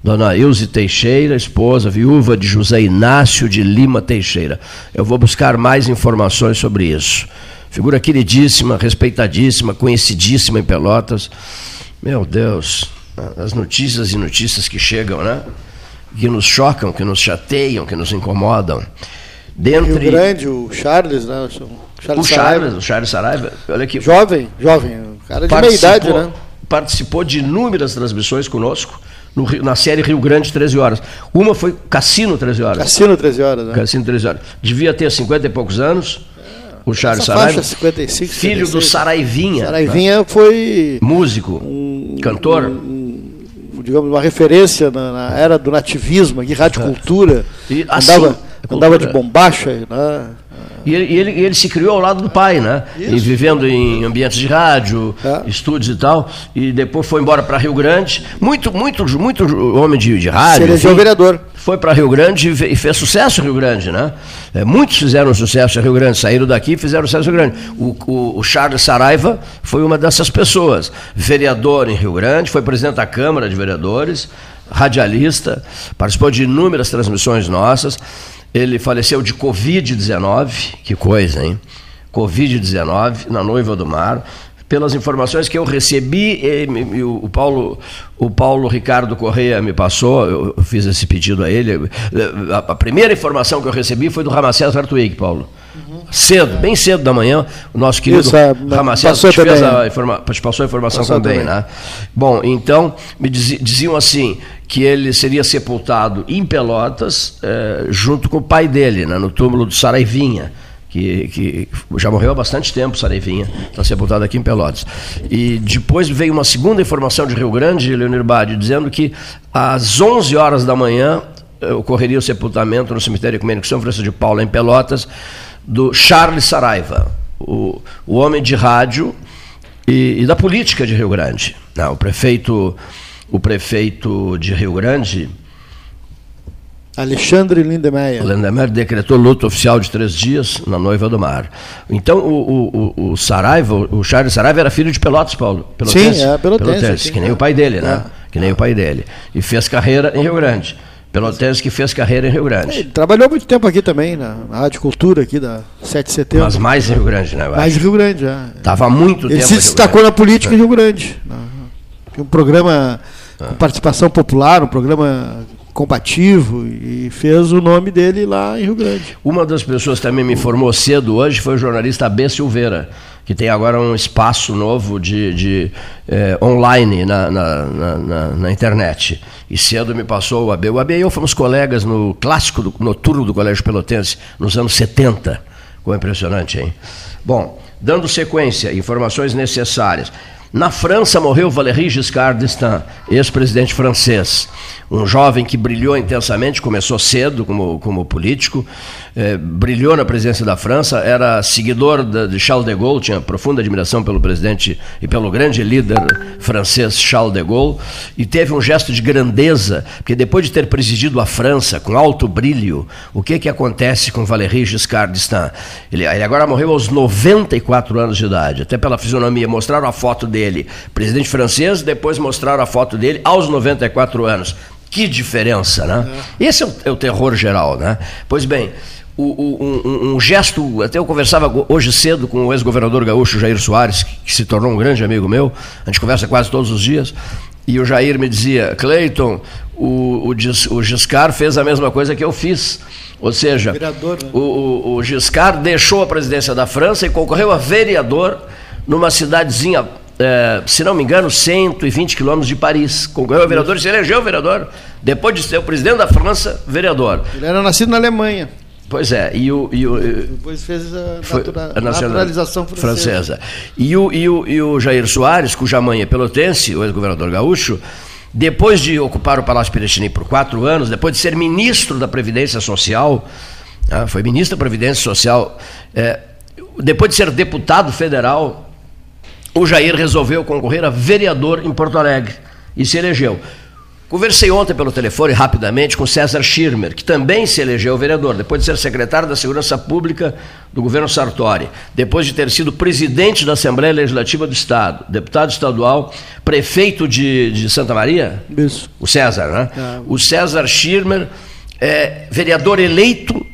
Dona Ilse Teixeira, esposa, viúva de José Inácio de Lima Teixeira. Eu vou buscar mais informações sobre isso. Figura queridíssima, respeitadíssima, conhecidíssima em Pelotas. Meu Deus, as notícias e notícias que chegam, né? Que nos chocam, que nos chateiam, que nos incomodam. Dentre... Rio Grande, o Charles, né? O Charles, o Charles, o Charles Saraiva, olha aqui. Jovem, jovem, cara de meia idade, né? Participou de inúmeras transmissões conosco no, na série Rio Grande 13 horas. Uma foi Cassino 13 horas. Cassino 13 horas, né? Cassino 13 horas. Devia ter 50 e poucos anos. o Charles Saraiva. Faixa, 55, filho 56. do Saraivinha. Saraivinha foi. Músico, um, cantor. Um, digamos, uma referência na, na, era do nativismo, aqui, cultura. E, assim, andava, andava de bombacha, né? E ele, ele, ele, se criou ao lado do pai, né? E vivendo em ambientes de rádio, é. estúdios e tal. E depois foi embora para Rio Grande. Muito, muito, muito homem de, de rádio. É vereador. Foi para Rio Grande e fez sucesso em Rio Grande, né? É, muitos fizeram sucesso em Rio Grande, saíram daqui e fizeram sucesso em Rio Grande. O, o, o Charles Saraiva foi uma dessas pessoas. Vereador em Rio Grande, foi presidente da Câmara de Vereadores, radialista, participou de inúmeras transmissões nossas. Ele faleceu de Covid-19, que coisa, hein? Covid-19, na Noiva do Mar. Pelas informações que eu recebi, e, o, Paulo, o Paulo Ricardo Correia me passou, eu fiz esse pedido a ele. A, primeira informação que eu recebi foi do Ramacés Hartwig, Paulo. Uhum. Cedo, bem cedo da manhã, o nosso querido Isso, é, Ramacés te, fez a informa, te passou a informação passou também, também, né? Bom, então, me diziam assim, que ele seria sepultado em Pelotas, é, junto com o pai dele, né, no túmulo do Saraivinha, que, que já morreu há bastante tempo, Saraivinha, está sepultado aqui em Pelotas. E depois veio uma segunda informação de Rio Grande, Leonir Bade, dizendo que às 11 horas da manhã eh, ocorreria o sepultamento no cemitério ecumênico São Francisco de Paula, em Pelotas, do Charles Saraiva, o, o homem de rádio e, e da política de Rio Grande. Não, o prefeito o prefeito de Rio Grande. Alexandre Lindemeyer. Lindemeyer decretou luto oficial de três dias na noiva do mar. Então, o, o, o Saraiva, o Charles Saraiva era filho de Pelotas, Paulo. Pelotense, sim, é Pelotense. Pelotense sim, que nem é. o pai dele, né? É. Que nem o pai dele. E fez carreira em Rio Grande. Pelotense que fez carreira em Rio Grande. Ele trabalhou muito tempo aqui também, na, Rádio Cultura, aqui da 7 de setembro. Mas mais em Rio Grande, né? Mais em Rio Grande, já. Estava muito Ele tempo. Ele se destacou na política em Rio Grande. Um programa com participação popular, um programa combativo e fez o nome dele lá em Rio Grande. Uma das pessoas que também me informou cedo hoje foi o jornalista B. Silveira, que tem agora um espaço novo de, de eh, online na, na, na, na, internet. E cedo me passou o AB. O AB e eu fomos colegas no clássico do, noturno do Colégio Pelotense, nos anos 70. Como é impressionante, hein? Bom, dando sequência, informações necessárias. Na França morreu Valéry Giscard d'Estaing, ex-presidente francês um jovem que brilhou intensamente, começou cedo como, como político, eh, brilhou na presidência da França, era seguidor de, de, Charles de Gaulle, tinha profunda admiração pelo presidente e pelo grande líder francês Charles de Gaulle, e teve um gesto de grandeza, porque depois de ter presidido a França com alto brilho, o que, que acontece com Valéry Giscard d'Estaing? Ele, ele agora morreu aos 94 anos de idade, até pela fisionomia, mostraram a foto dele, presidente francês, depois mostraram a foto dele aos 94 anos que diferença, né? É. Esse é o, é o, terror geral, né? Pois bem, o, o, um, um, gesto, até eu conversava hoje cedo com o ex-governador gaúcho Jair Soares, que, que, se tornou um grande amigo meu, a gente conversa quase todos os dias, e o Jair me dizia, Cleiton, o, o, o Giscard fez a mesma coisa que eu fiz. Ou seja, vereador, né? o, o Giscard deixou a presidência da França e concorreu a vereador numa cidadezinha é, se não me engano, 120 quilômetros de Paris. Concorreu a vereador e se elegeu vereador. Depois de ser o presidente da França, vereador. Ele era nascido na Alemanha. Pois é, e o. E o Depois fez a, natura, a naturalização francesa. francesa. E, o, e, o, e o Jair Soares, cuja mãe é pelotense, o ex-governador gaúcho, depois de ocupar o Palácio Piratini por quatro anos, depois de ser ministro da Previdência Social, ah, foi ministro da Previdência Social, é, depois de ser deputado federal, o Jair resolveu concorrer a vereador em Porto Alegre e se elegeu. Conversei ontem pelo telefone rapidamente com César Schirmer, que também se elegeu vereador, depois de ser secretário da Segurança Pública do governo Sartori, depois de ter sido presidente da Assembleia Legislativa do Estado, deputado estadual, prefeito de, de Santa Maria. Isso. O César, né? É. O César Schirmer é vereador eleito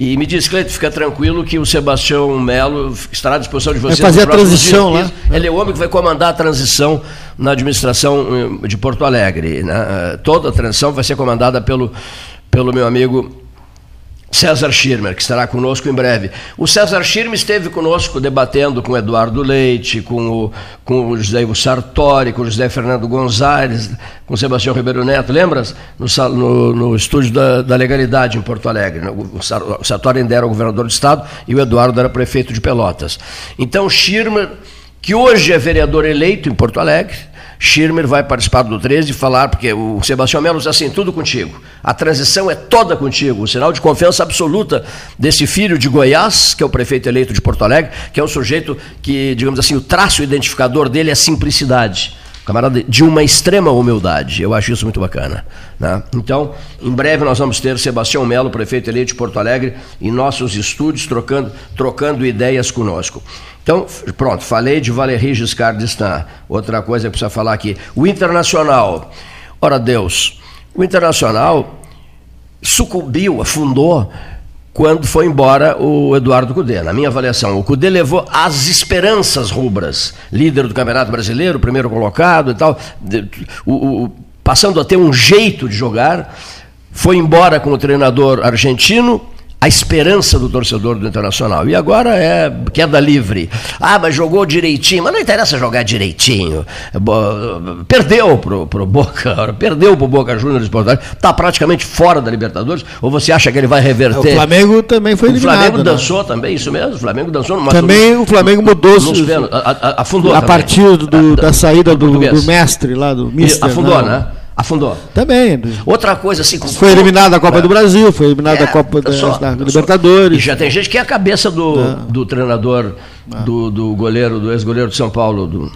e me diz, Cleito, fica tranquilo que o Sebastião Melo estará à disposição de você. Vai fazer a transição lá. Ele é o homem que vai comandar a transição na administração eh, de Porto Alegre. Né? Toda a transição vai ser comandada pelo, pelo meu amigo César Schirmer, que estará conosco em breve. O César Schirmer esteve conosco debatendo com o Eduardo Leite, com o, com o José Ivo Sartori, com o José Fernando Gonzalez, com o Sebastião Ribeiro Neto, lembras? No, no, no estúdio da, da, Legalidade em Porto Alegre. O, Sartori ainda era o governador do Estado e o Eduardo era prefeito de Pelotas. Então, Schirmer, que hoje é vereador eleito em Porto Alegre, Schirmer vai participar do 13 e falar, porque o Sebastião Melo diz assim, tudo contigo. A transição é toda contigo. O sinal de confiança absoluta desse filho de Goiás, que é o prefeito eleito de Porto Alegre, que é um sujeito que, digamos assim, o traço identificador dele é simplicidade. Camarada de uma extrema humildade. Eu acho isso muito bacana. Né? Então, em breve nós vamos ter Sebastião Melo, prefeito eleito de Porto Alegre, em nossos estúdios, trocando, trocando ideias conosco. Então, pronto, falei de Valéry Giscard d'Estaing. Outra coisa que precisa falar aqui. O Internacional. Ora Deus, o Internacional sucumbiu, afundou quando foi embora o Eduardo Cudê. Na minha avaliação, o Cudê levou as esperanças rubras, líder do Campeonato Brasileiro, primeiro colocado e tal, o, o, passando a ter um jeito de jogar, foi embora com o treinador argentino, a esperança do torcedor do Internacional. E agora é queda livre. Ah, mas jogou direitinho. Mas não interessa jogar direitinho. Perdeu pro, pro Boca, perdeu pro Boca Juniors de Porto Está praticamente fora da Libertadores. Ou você acha que ele vai reverter? O Flamengo também foi eliminado. O Flamengo né? dançou também, isso mesmo. O Flamengo dançou. também o Flamengo mudou. Nos, afundou. A partir do, da saída do, do, mestre lá, do Mister. Afundou, não. né? Afundou. Também. Outra coisa assim. Foi eliminado da Copa é. do Brasil, foi eliminado é, da Copa da, só, da Libertadores. E já tem gente que é a cabeça do, é. do treinador, do, do goleiro, do ex-goleiro de São Paulo, do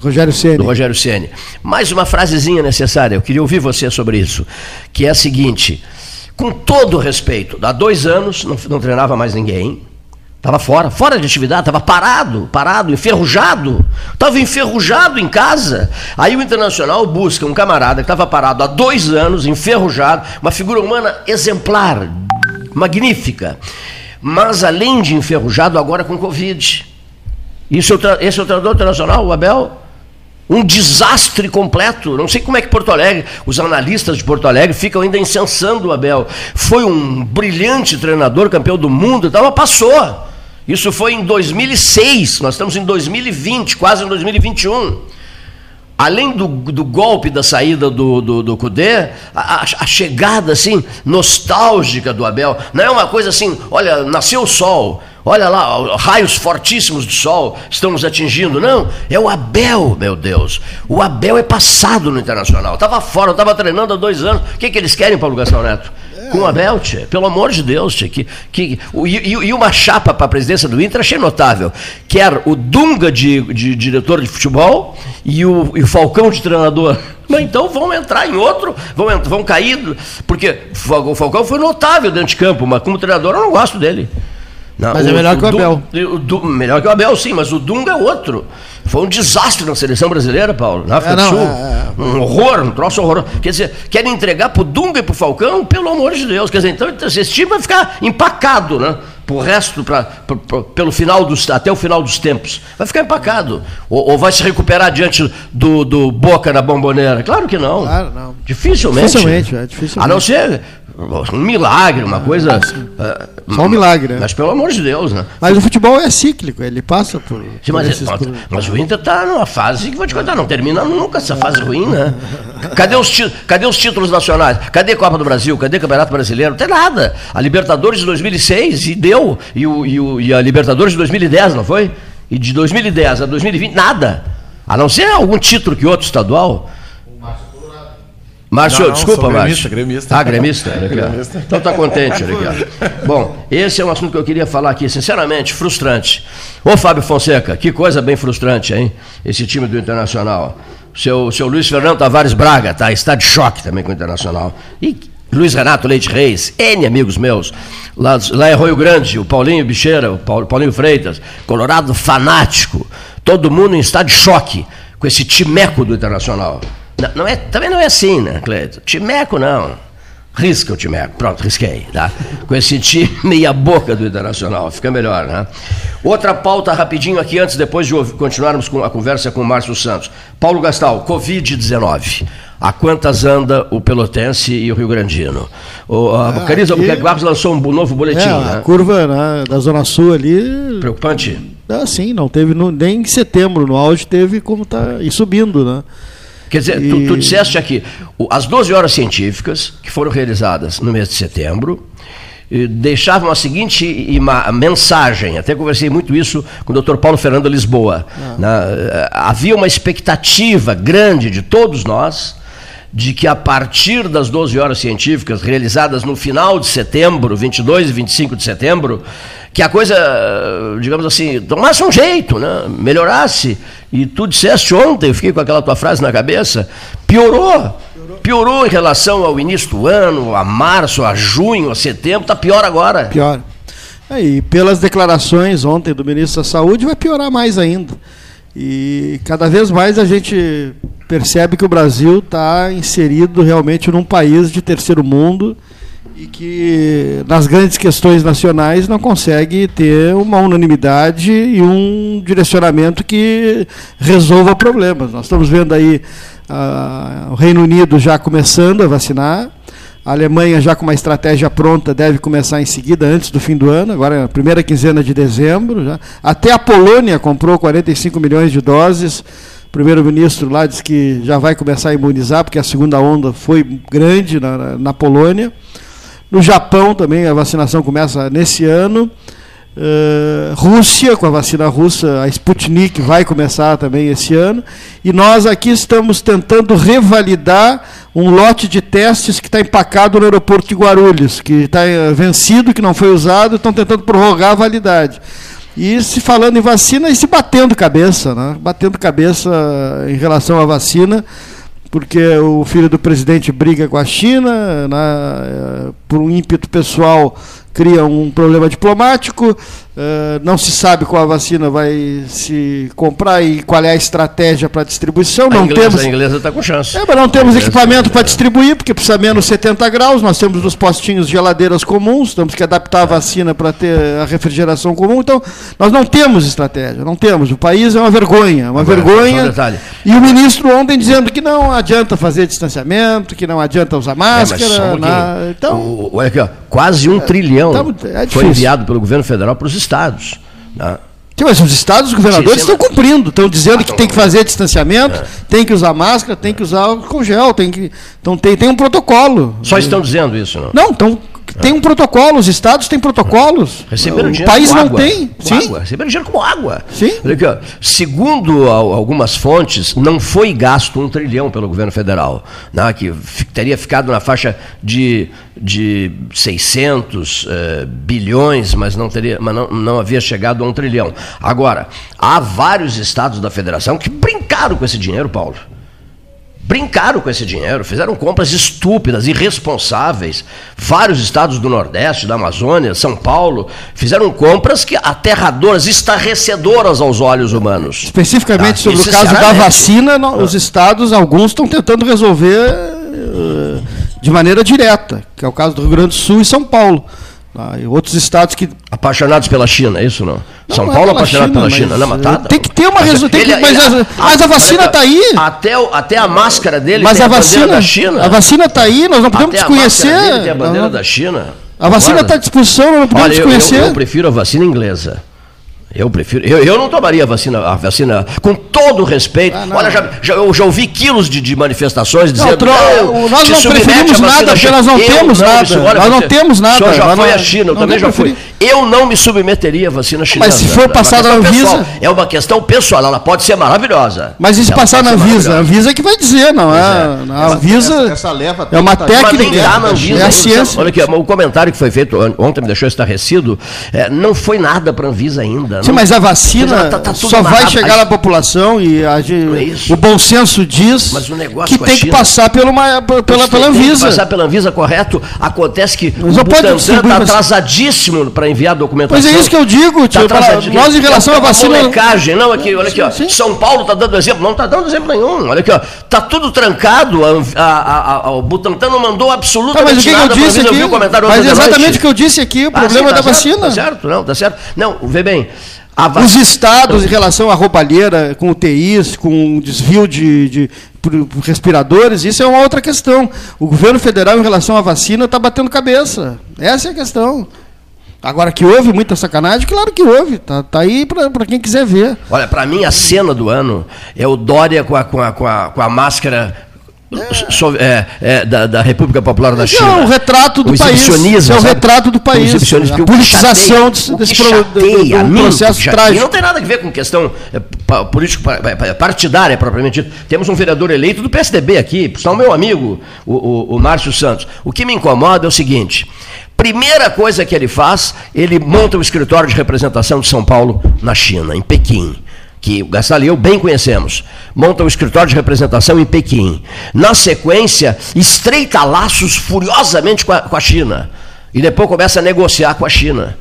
Rogério Ceni. Do Rogério Ceni. Mais uma frasezinha necessária, eu queria ouvir você sobre isso, que é a seguinte: com todo respeito, há dois anos não, não treinava mais ninguém Estava fora, fora de atividade, estava parado, parado, enferrujado. Estava enferrujado em casa. Aí o Internacional busca um camarada que estava parado há dois anos, enferrujado, uma figura humana exemplar, magnífica. Mas além de enferrujado, agora com Covid. Isso, esse é o treinador internacional, o Abel? Um desastre completo. Não sei como é que Porto Alegre, os analistas de Porto Alegre ficam ainda incensando o Abel. Foi um brilhante treinador, campeão do mundo, então, mas passou. Isso foi em 2006, nós estamos em 2020, quase em 2021. Além do, do golpe da saída do, do, do Cudê, a, a, chegada assim, nostálgica do Abel, não é uma coisa assim, olha, nasceu o sol, olha lá, raios fortíssimos do sol estão nos atingindo. Não, é o Abel, meu Deus. O Abel é passado no Internacional. Estava fora, estava treinando há dois anos. O que, que eles querem, Paulo Gastão Neto? com a Abel, pelo amor de Deus, tia, que, que, e, e uma chapa para a presidência do Inter achei notável. Quer o Dunga de, de diretor de futebol e o, e o Falcão de treinador. Mas então vão entrar em outro, vão, vão cair, porque o Falcão foi notável dentro de campo, mas como treinador eu não gosto dele. Não, mas é o, é melhor o que o Abel. O, melhor que o Abel, sim, mas o Dunga é outro. Foi um desastre na seleção brasileira, Paulo. Na África é, do Sul. É, é, um horror, um troço horroroso. Quer dizer, querem entregar pro Dunga e pro Falcão, pelo amor de Deus. Quer dizer, então esse time vai ficar empacado, né? Pro resto, pra, pra, pra, pelo final dos, até o final dos tempos. Vai ficar empacado. Ou, ou, vai se recuperar diante do, do Boca na bomboneira? Claro que não. Claro, não. Dificilmente. Dificilmente, é, dificilmente. A não ser Um milagre, uma coisa. Uh, Só um milagre, né? Mas pelo amor de Deus, né? Mas o futebol é cíclico, ele passa por. Sim, mas, mas, mas, o Inter está numa fase que vou te contar, não termina nunca essa fase ruim, né? Cadê os, cadê os títulos nacionais? Cadê a Copa do Brasil? Cadê o Campeonato Brasileiro? Não tem nada. A Libertadores de 2006 e deu. E, o, e, o, e a Libertadores de 2010, não foi? E de 2010 a 2020, nada. A não ser algum título que outro estadual. Márcio, desculpa, Márcio. Gremista. Ah, gremista? gremista. Então tá contente, Ricardo. Bom, esse é um assunto que eu queria falar aqui, sinceramente, frustrante. Ô, Fábio Fonseca, que coisa bem frustrante, hein? Esse time do Internacional. Seu, seu Luiz Fernando Tavares Braga, tá? Está de choque também com o Internacional. E Luiz Renato Leite Reis, N amigos meus. Lá, lá em Rio Grande, o Paulinho Bicheira, o Paulinho Freitas, Colorado fanático. Todo mundo em estado de choque com esse timeco do Internacional. Não, não é, também não é assim, né, Cleiton? Timeco não. Risca o Timeco. Pronto, risquei. Tá? Com esse time meia boca do Internacional. Fica melhor, né? Outra pauta rapidinho aqui, antes, depois de continuarmos com a conversa com o Márcio Santos. Paulo Gastal, Covid-19. A quantas anda o Pelotense e o Rio Grandino? O, a ah, Cariza Albuquerque Barros lançou um novo boletim. É, né? A curva né, da Zona Sul ali. Preocupante? Ah, sim, não teve no, nem em setembro, no auge teve como está e subindo, né? Quer dizer, e... tu, tu disseste aqui, as 12 horas científicas que foram realizadas no mês de setembro, deixavam a seguinte mensagem, até conversei muito isso com o Dr. Paulo Fernando Lisboa. Ah. Né? Havia uma expectativa grande de todos nós de que a partir das 12 horas científicas realizadas no final de setembro, 22 e 25 de setembro, que a coisa, digamos assim, tomasse um jeito, né? melhorasse. E tu disseste ontem, eu fiquei com aquela tua frase na cabeça, piorou. Piorou em relação ao início do ano, a março, a junho, a setembro, está pior agora. Pior. É, e pelas declarações ontem do ministro da Saúde, vai piorar mais ainda. E cada vez mais a gente percebe que o Brasil está inserido realmente num país de terceiro mundo e que nas grandes questões nacionais não consegue ter uma unanimidade e um direcionamento que resolva problemas. Nós estamos vendo aí uh, o Reino Unido já começando a vacinar, a Alemanha já com uma estratégia pronta deve começar em seguida, antes do fim do ano, agora na primeira quinzena de dezembro. Já. Até a Polônia comprou 45 milhões de doses primeiro-ministro lá disse que já vai começar a imunizar, porque a segunda onda foi grande na, na Polônia. No Japão também a vacinação começa nesse ano. Uh, Rússia, com a vacina russa, a Sputnik vai começar também esse ano. E nós aqui estamos tentando revalidar um lote de testes que está empacado no aeroporto de Guarulhos, que está eh, vencido, que não foi usado, estão tentando prorrogar a validade. E se falando em vacina e se batendo cabeça, né? batendo cabeça em relação à vacina, porque o filho do presidente briga com a China, né? por um ímpeto pessoal cria um problema diplomático, Uh, não se sabe qual a vacina vai se comprar e qual é a estratégia para distribuição. A não inglesa, temos, a inglesa está com chance. É, mas não temos equipamento para distribuir, porque precisa menos 70 graus. Nós temos nos postinhos geladeiras comuns, temos que adaptar a vacina para ter a refrigeração comum. Então, nós não temos estratégia, não temos. O país é uma vergonha, uma Agora, vergonha. Um e o ministro ontem dizendo que não adianta fazer distanciamento, que não adianta usar máscara. É, na... Então, olha aqui, ó, quase um é, trilhão tá, é foi enviado pelo governo federal para os estados. Né? Sim, mas os estados, os governadores estão cumprindo, estão dizendo ah, que tem que fazer distanciamento, é. tem que usar máscara, tem que usar álcool gel, tem que. Então tem, tem um protocolo. Só estão dizendo isso, não? Não, estão tem um protocolo, os estados têm protocolos. Receberam o dinheiro país como não água. tem. Como Sim. Água. Receberam dinheiro como água. Sim. Segundo algumas fontes, não foi gasto um trilhão pelo governo federal, né, que teria ficado na faixa de, de 600 eh, bilhões, mas, não, teria, mas não, não havia chegado a um trilhão. Agora, há vários estados da federação que brincaram com esse dinheiro, Paulo brincaram com esse dinheiro, fizeram compras estúpidas, irresponsáveis. Vários estados do Nordeste, da Amazônia, São Paulo, fizeram compras que aterradoras, estarrecedoras aos olhos humanos. Especificamente tá? sobre o caso da vacina, os estados, alguns estão tentando resolver uh, de maneira direta, que é o caso do Rio Grande do Sul e São Paulo. Ah, outros estados que. Apaixonados pela China, é isso não? Não, São não é Paulo apaixonado China, pela mas, China. Não, mas tá, eh, tem que ter uma mas resol- tem que- ele- mas ele- a- mas a vacina tá aí. Até, o- até a máscara dele Mas tem a bandeira vacina. da China. A vacina está aí, nós não podemos até a máscara desconhecer. dele tem a bandeira Não. da China. A vacina está à disposição, nós não podemos Olha, eu, eu, desconhecer. eu prefiro a vacina inglesa. Eu prefiro. Eu, eu não tomaria a vacina, a vacina com todo o respeito. Ah, não. Olha, já, já- eu já ouvi quilos de, de manifestações dizendo. tro- "Não, nós não preferimos nada, porque chinesa." nós não Eu temos me nada. olha, Nós não você- temos nada. O senhor já Nós foi não- à China, eu não também já fui. Eu não me submeteria à vacina chinesa. Mas se for É passar na Anvisa- pessoal. É uma questão pessoal, ela pode ser maravilhosa. Mas e se passar na Anvisa? A. Anvisa é que vai dizer, não é? é. A Anvisa essa, essa leva é uma técnica, é a ciência. Olha aqui, o comentário que foi feito on- ontem me deixou estarrecido. é, não foi nada para a Anvisa ainda. Sim, não- mas a vacina Mas tá- tá só vai chegar na população e a é o bom senso diz Mas que tem que passar pela, uma, pela, pela Tem que Anvisa. Passar pela Anvisa, correto. Acontece que Mas o Butantan está atrasadíssimo para enviar documentação. Pois é isso que eu digo, Tá tio. atrasadinho. nós em relação à vacina. molecagem. Não, aqui, olha aqui, ó. São Paulo está dando exemplo. Não está dando exemplo nenhum. Olha aqui, ó. Tá tudo trancado. A, a, a, o Butantan não mandou Tá, absolutamente mas o que, eu nada disse aqui? Mas exatamente o que eu disse aqui, o Ah, problema tá da vacina. Tá certo, não, tá certo. Não, vê bem. Os estados em relação à roubalheira, com UTIs, com desvio de, de respiradores, isso é uma outra questão. O governo federal, em relação à vacina, está batendo cabeça. Essa é a questão. Agora que houve muita sacanagem, claro que houve. Tá, tá aí para quem quiser ver. Olha, para mim a cena do ano é o Dória com a, com a, com a, com a máscara so- é, é, da, da República Popular da Esse China. é o retrato do O país. é o retrato do O país. A o politização desse, o desse pro- do- do- chateia a do mim, o processo trágico. E não tem nada a ver com questão é, político pa- pa- partidária, propriamente dito. Temos um vereador eleito do PSDB aqui, por sinal, meu amigo, o, o, o Márcio Santos. O que me incomoda é o seguinte. Primeira coisa que ele faz, ele monta o escritório de representação de São Paulo na China, em Pequim que o Gastal e eu bem conhecemos, monta o escritório de representação em Pequim. Na sequência, estreita laços furiosamente com a, com a China. E depois começa a negociar com a China.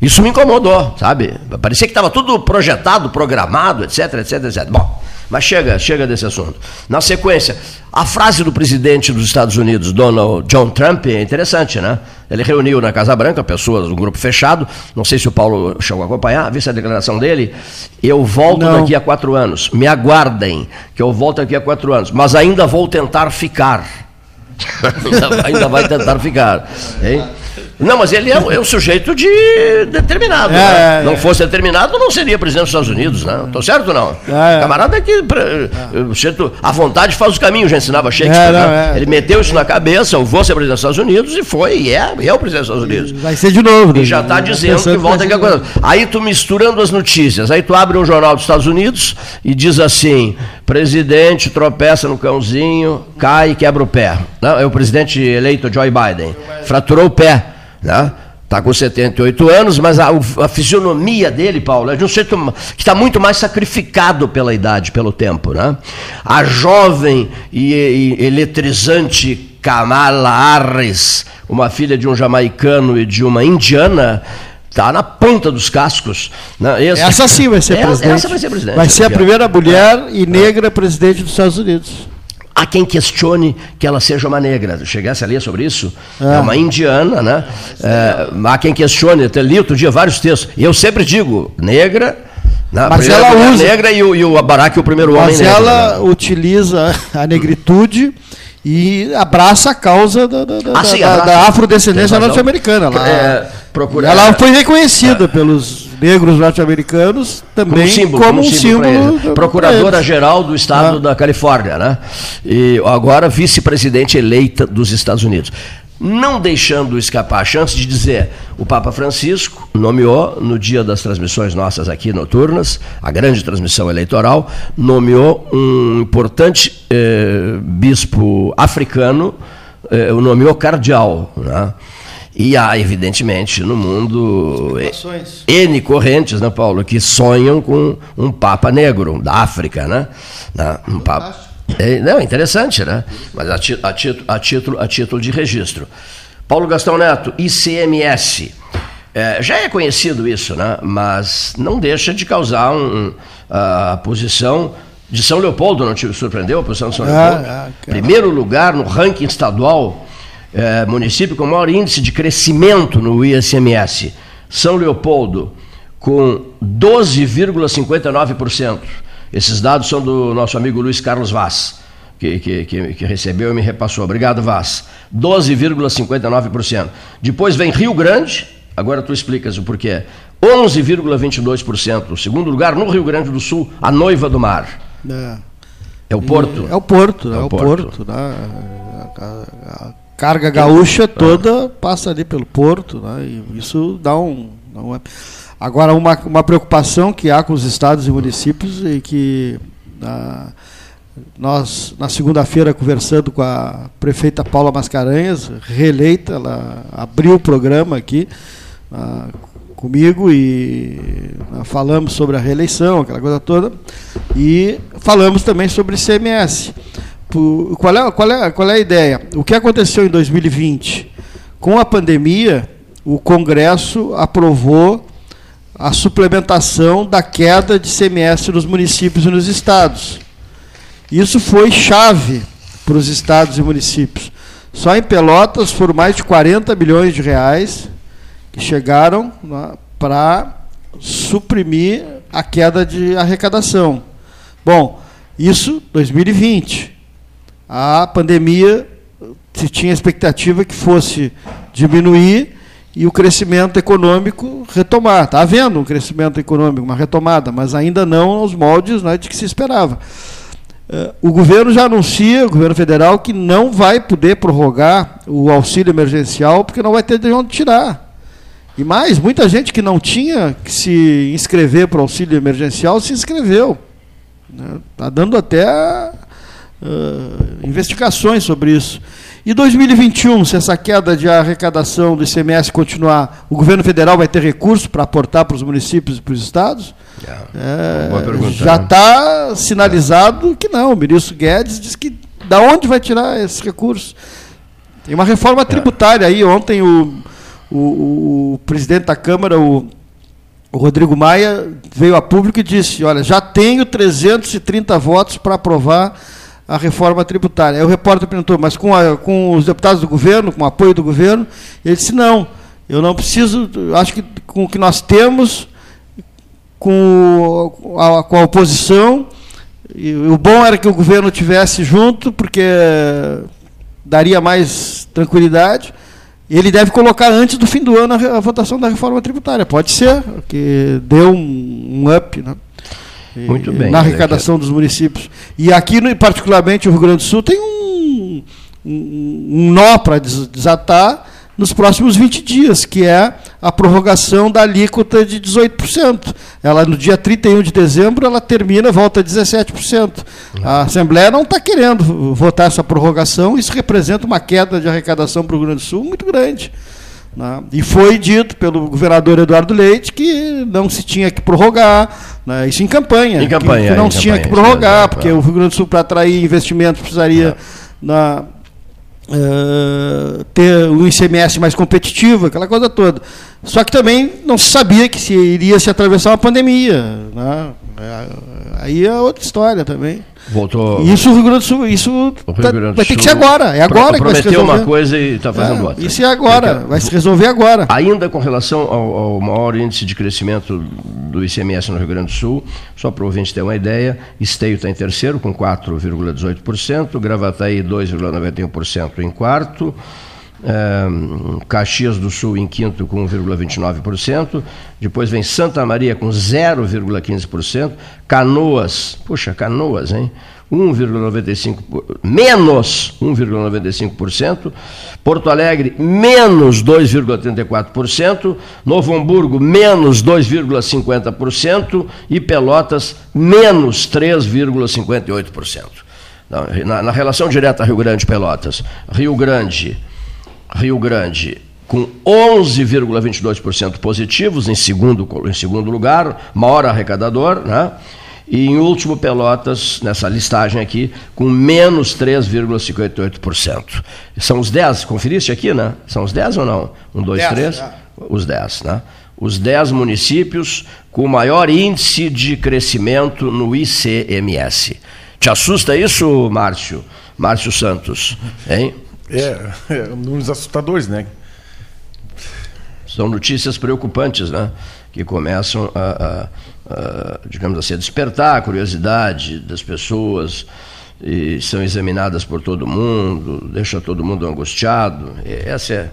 Isso me incomodou, sabe? Parecia que estava tudo projetado, programado, etc, etc, etc. Bom, mas chega, chega desse assunto. Na sequência, a frase do presidente dos Estados Unidos, Donald John Trump, é interessante, né? Ele reuniu na Casa Branca pessoas, um grupo fechado. Não sei se o Paulo chegou a acompanhar, viu a declaração dele? Eu volto Não. daqui a quatro anos. Me aguardem, que eu volto daqui a quatro anos. Mas ainda vou tentar ficar. ainda, ainda vai tentar ficar. hein? Não, mas ele é, um- é um sujeito de determinado. É, né? é, não é. fosse determinado, não seria presidente dos Estados Unidos, né? Tô certo ou não? É, é. Camarada é que o sujeito, a vontade faz os caminhos, já ensinava Shakespeare. Né? Ele meteu isso na cabeça, eu vou ser presidente dos Estados Unidos, e foi, e é, é o presidente dos Estados Unidos. Vai ser de novo. né? E já está dizendo Pensando que volta vai daqui ser a de coisa. novo. Aí tu misturando as notícias, aí tu abre um jornal dos Estados Unidos e diz assim: presidente tropeça no cãozinho, cai e quebra o pé. Não, é o presidente eleito Joe Biden. Fraturou o pé. Né? Está com 78 anos, mas a, a fisionomia dele, Paulo, é de um sujeito que está muito mais sacrificado pela idade, pelo tempo. Né? A jovem e, e eletrizante Kamala Harris, uma filha de um jamaicano e de uma indiana, está na ponta dos cascos. Né? Esse- Essa sim vai ser presidente. Essa vai ser presidente. Vai ser a primeira mulher e negra presidente dos Estados Unidos. Há quem questione que ela seja uma negra. Chegasse a ler sobre isso? É, É. uma indiana, né? É, há quem questione, até li outro dia vários textos. E eu sempre digo, negra. Né? Mas primeira ela mulher usa- negra e o, e o Barack, o primeiro homem Mas negro. ela né? utiliza a negritude e abraça a causa da, da, da- Ah, sim, da- da afrodescendência norte-americana. Ela, É, procura- ela foi reconhecida pelos negros norte-americanos também como símbolo, como um pra símbolo. eles. pra Procuradora eles. geral do estado Ah. da Califórnia, né? E agora vice-presidente eleita dos Estados Unidos. Não deixando escapar a chance de dizer, o Papa Francisco nomeou, no dia das transmissões nossas aqui noturnas, a grande transmissão eleitoral, nomeou um importante eh, bispo africano, eh, o nomeou cardeal. Né? E há, evidentemente, no mundo N correntes, né, Paulo, que sonham com um Papa negro, da África, né? Um papa. É, não, interessante, né? Mas a, ti- a título, a, título, a título de registro. Paulo Gastão Neto, ICMS. É, já é conhecido isso, né? mas não deixa de causar um, um, a posição de São Leopoldo, não te surpreendeu a posição de São Ah, Leopoldo? ah. Primeiro lugar no ranking estadual é, município com maior índice de crescimento no ICMS. São Leopoldo, com 12,59%. Esses dados são do nosso amigo Luiz Carlos Vaz, que, que, que, que recebeu e me repassou. Obrigado, Vaz. 12,59%. Depois vem Rio Grande, agora tu explicas o porquê. 11,22%. O segundo lugar, no Rio Grande do Sul, a Noiva do Mar. É, É o Porto. é o Porto, é, É o o Porto. Porto. né? Carga gaúcha toda passa ali pelo Porto, né? E isso dá um, dá um. Agora, uma, uma preocupação que há com os estados e municípios e que ah, nós, na segunda-feira, conversando com a prefeita Paula Mascarenhas, reeleita, ela abriu o programa aqui ah, comigo e ah, falamos sobre a reeleição, aquela coisa toda, e falamos também sobre ICMS. Qual é, qual, é, qual é a ideia? O que aconteceu em 2020? Com a pandemia, o Congresso aprovou a suplementação da queda de ICMS nos municípios e nos estados. Isso foi chave para os estados e municípios. Só em Pelotas foram mais de 40 bilhões de reais que chegaram para suprimir a queda de arrecadação. Bom, isso 2020. A pandemia se tinha expectativa que fosse diminuir e o crescimento econômico retomar. Está havendo um crescimento econômico, uma retomada, mas ainda não aos moldes né, de que se esperava. Eh, O governo já anuncia, o governo federal, que não vai poder prorrogar o auxílio emergencial porque não vai ter de onde tirar. E mais, muita gente que não tinha que se inscrever para o auxílio emergencial se inscreveu. Está dando até ah, investigações sobre isso. E 2021, se essa queda de arrecadação do ICMS continuar, o governo federal vai ter recurso para aportar para os municípios e para os estados? É, já né? está sinalizado que não. O ministro Guedes disse que da onde vai tirar esses recursos? Tem uma reforma tributária aí. Ontem o, o, o- o presidente da Câmara, o, o Rodrigo Maia, veio a público e disse: Olha, já tenho 330 votos para aprovar a reforma tributária. Aí o repórter perguntou: Mas com, a- com os deputados do governo, com o apoio do governo? Ele disse: Não, eu não preciso. Acho que com o que nós temos, com a, com a oposição. E o bom era que o governo tivesse junto, porque daria mais tranquilidade. Ele deve colocar antes do fim do ano a, votação da reforma tributária. Pode ser, que deu um, um up né? Muito bem, na né, arrecadação dos municípios. E aqui, particularmente, o Rio Grande do Sul tem um, um, nó para des- desatar nos próximos 20 dias, que é a prorrogação da alíquota de 18%. Ela, no dia 31 de dezembro, ela termina, volta a 17%. A Assembleia não está querendo votar essa prorrogação, isso representa uma queda de arrecadação para o Rio Grande do Sul muito grande. Né? E foi dito pelo governador Eduardo Leite que não se tinha que prorrogar, né? isso em campanha. Em que- campanha, que, não em se tinha campanha, que prorrogar, isso porque o Rio Grande do Sul, para atrair investimentos, precisaria na, eh, ter um ICMS mais competitivo, aquela coisa toda. Só que também não se sabia que se iria se atravessar uma pandemia. Né? Eh, Aí é outra história também. Voltou. Isso o Rio Grande do Sul, isso tá- do vai ter que Sul ser agora. É agora que vai se Prometeu resolver. uma coisa e está fazendo É, outra. isso é agora, Porque- vai se resolver agora. Ainda com relação ao, ao maior índice de crescimento do ICMS no Rio Grande do Sul, só para o ouvinte ter uma ideia, Esteio está em terceiro com 4,18%, Gravataí 2,91% em quarto, Caxias do Sul em quinto com 1,29%, depois vem Santa Maria com 0,15%, Canoas, puxa, Canoas, hein? 1,95%, por- menos 1,95%, Porto Alegre, menos 2,34%, Novo Hamburgo, menos 2,50% e Pelotas, menos 3,58%. Na, na, relação direta Rio Grande-Pelotas, Rio Grande, Rio Grande com 11,22% positivos em segundo, em segundo lugar, maior arrecadador, né? E em último, Pelotas, nessa listagem aqui, com menos 3,58%. São os 10, conferiste aqui, né? São os 10 ou não? Um, dois, Dez, três? é. Os 10, né? Os 10 municípios com maior índice de crescimento no ICMS. Te assusta isso, Márcio? Márcio Santos, hein? É, é assustadores, né? São notícias preocupantes, né? Que começam a, a, a digamos assim, a despertar a curiosidade das pessoas e são examinadas por todo mundo, deixa todo mundo angustiado. Essa é,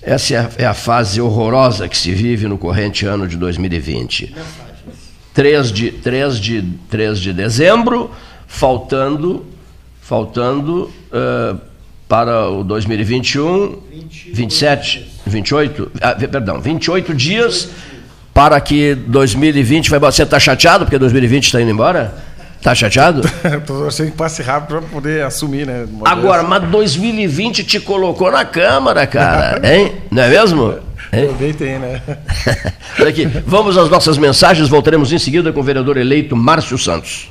essa é a, é a fase horrorosa que se vive no corrente ano de 2020. 3 de, 3 de, 3 de dezembro, faltando, faltando uh, para o 2021, 27, 28, ah, perdão, 28 dias para que 2020 vai. Você está chateado porque 2020 está indo embora? Tá chateado? Torcendo que passe rápido para poder assumir, né? Agora, mas 2020 te colocou na Câmara, cara, hein? Não é mesmo? Aproveitei, né? aqui, vamos às nossas mensagens, voltaremos em seguida com o vereador eleito Márcio Santos.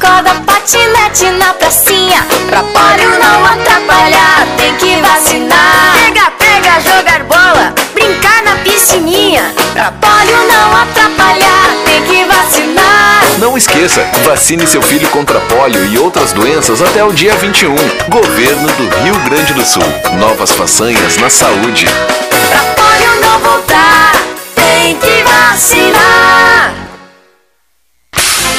pula corda, patinete na pracinha. Pra polio não atrapalhar, tem que vacinar. Pega, pega, jogar bola, brincar na piscininha. Pra polio não atrapalhar, tem que vacinar. Não esqueça, vacine seu filho contra polio e outras doenças até o dia 21. Governo do Rio Grande do Sul. Novas façanhas na saúde. Pra polio não voltar, tem que vacinar.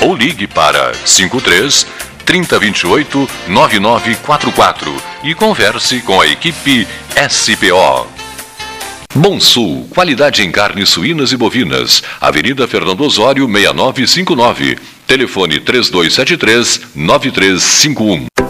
ou ligue para 53 3028 9944 e converse com a equipe SPO. Bom Sul, qualidade em carnes suínas e bovinas. Avenida Fernando Osório, 6959. Telefone 3273 9351.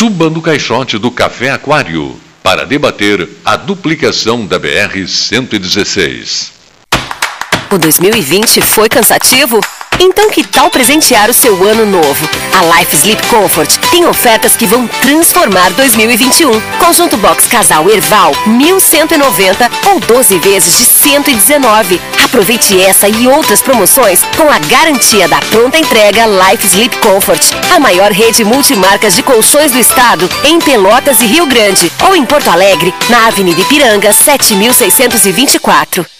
Suba no caixote do Café Aquário para debater a duplicação da BR-116. O 2020 foi cansativo? Então que tal presentear o seu ano novo? A Life Sleep Comfort tem ofertas que vão transformar 2021. Conjunto Box Casal Erval, 1190 ou 12 vezes de 119. Aproveite essa e outras promoções com a garantia da pronta entrega Life Sleep Comfort, a maior rede multimarcas de colchões do estado em Pelotas e Rio Grande ou em Porto Alegre, na Avenida Ipiranga, 7624.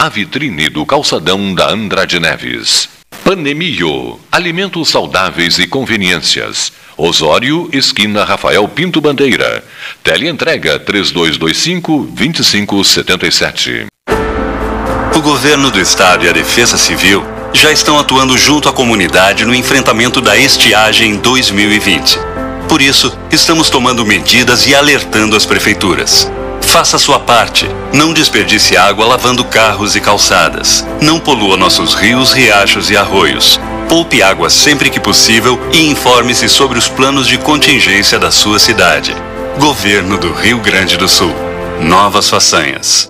a vitrine do calçadão da Andrade Neves. Panemio, alimentos saudáveis e conveniências. Osório, esquina Rafael Pinto Bandeira. Teleentrega 3225-2577. O governo do estado e a Defesa Civil já estão atuando junto à comunidade no enfrentamento da estiagem 2020. Por isso, estamos tomando medidas e alertando as prefeituras. Faça sua parte. Não desperdice água lavando carros e calçadas. Não polua nossos rios, riachos e arroios. Poupe água sempre que possível e informe-se sobre os planos de contingência da sua cidade. Governo do Rio Grande do Sul. Novas façanhas.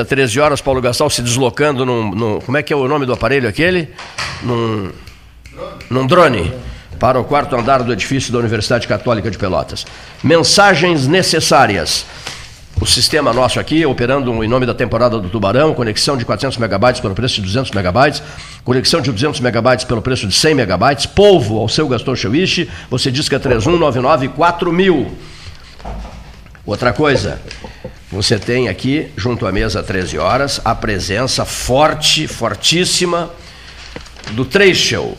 Mesa, 13 horas, Paulo Gastal se deslocando num, num- Como é que é o nome do aparelho aquele? Num. Num drone. Para o quarto andar do edifício da Universidade Católica de Pelotas. Mensagens necessárias. O sistema nosso aqui, operando em nome da temporada do Tubarão, conexão de 400 megabytes pelo preço de 200 megabytes, conexão de 200 megabytes pelo preço de 100 megabytes, polvo ao seu Gaston Chewish, você diz que é 3199 4000. Outra coisa, você tem aqui, junto à mesa, 13 horas, a presença forte, fortíssima do Treichel,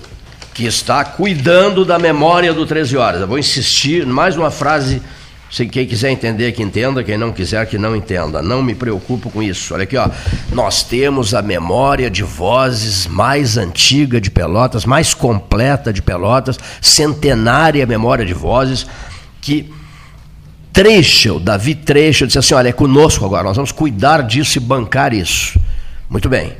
que está cuidando da memória do 13 horas. Eu vou insistir, mais uma frase, se quem quiser entender que entenda, quem não quiser que não entenda. Não me preocupo com isso. Olha aqui, ó. Nós temos a memória de vozes mais antiga de Pelotas, mais completa de Pelotas, centenária memória de vozes, que Trechel, Davi Trechel, disse assim: olha, é conosco agora, nós vamos cuidar disso e bancar isso. Muito bem.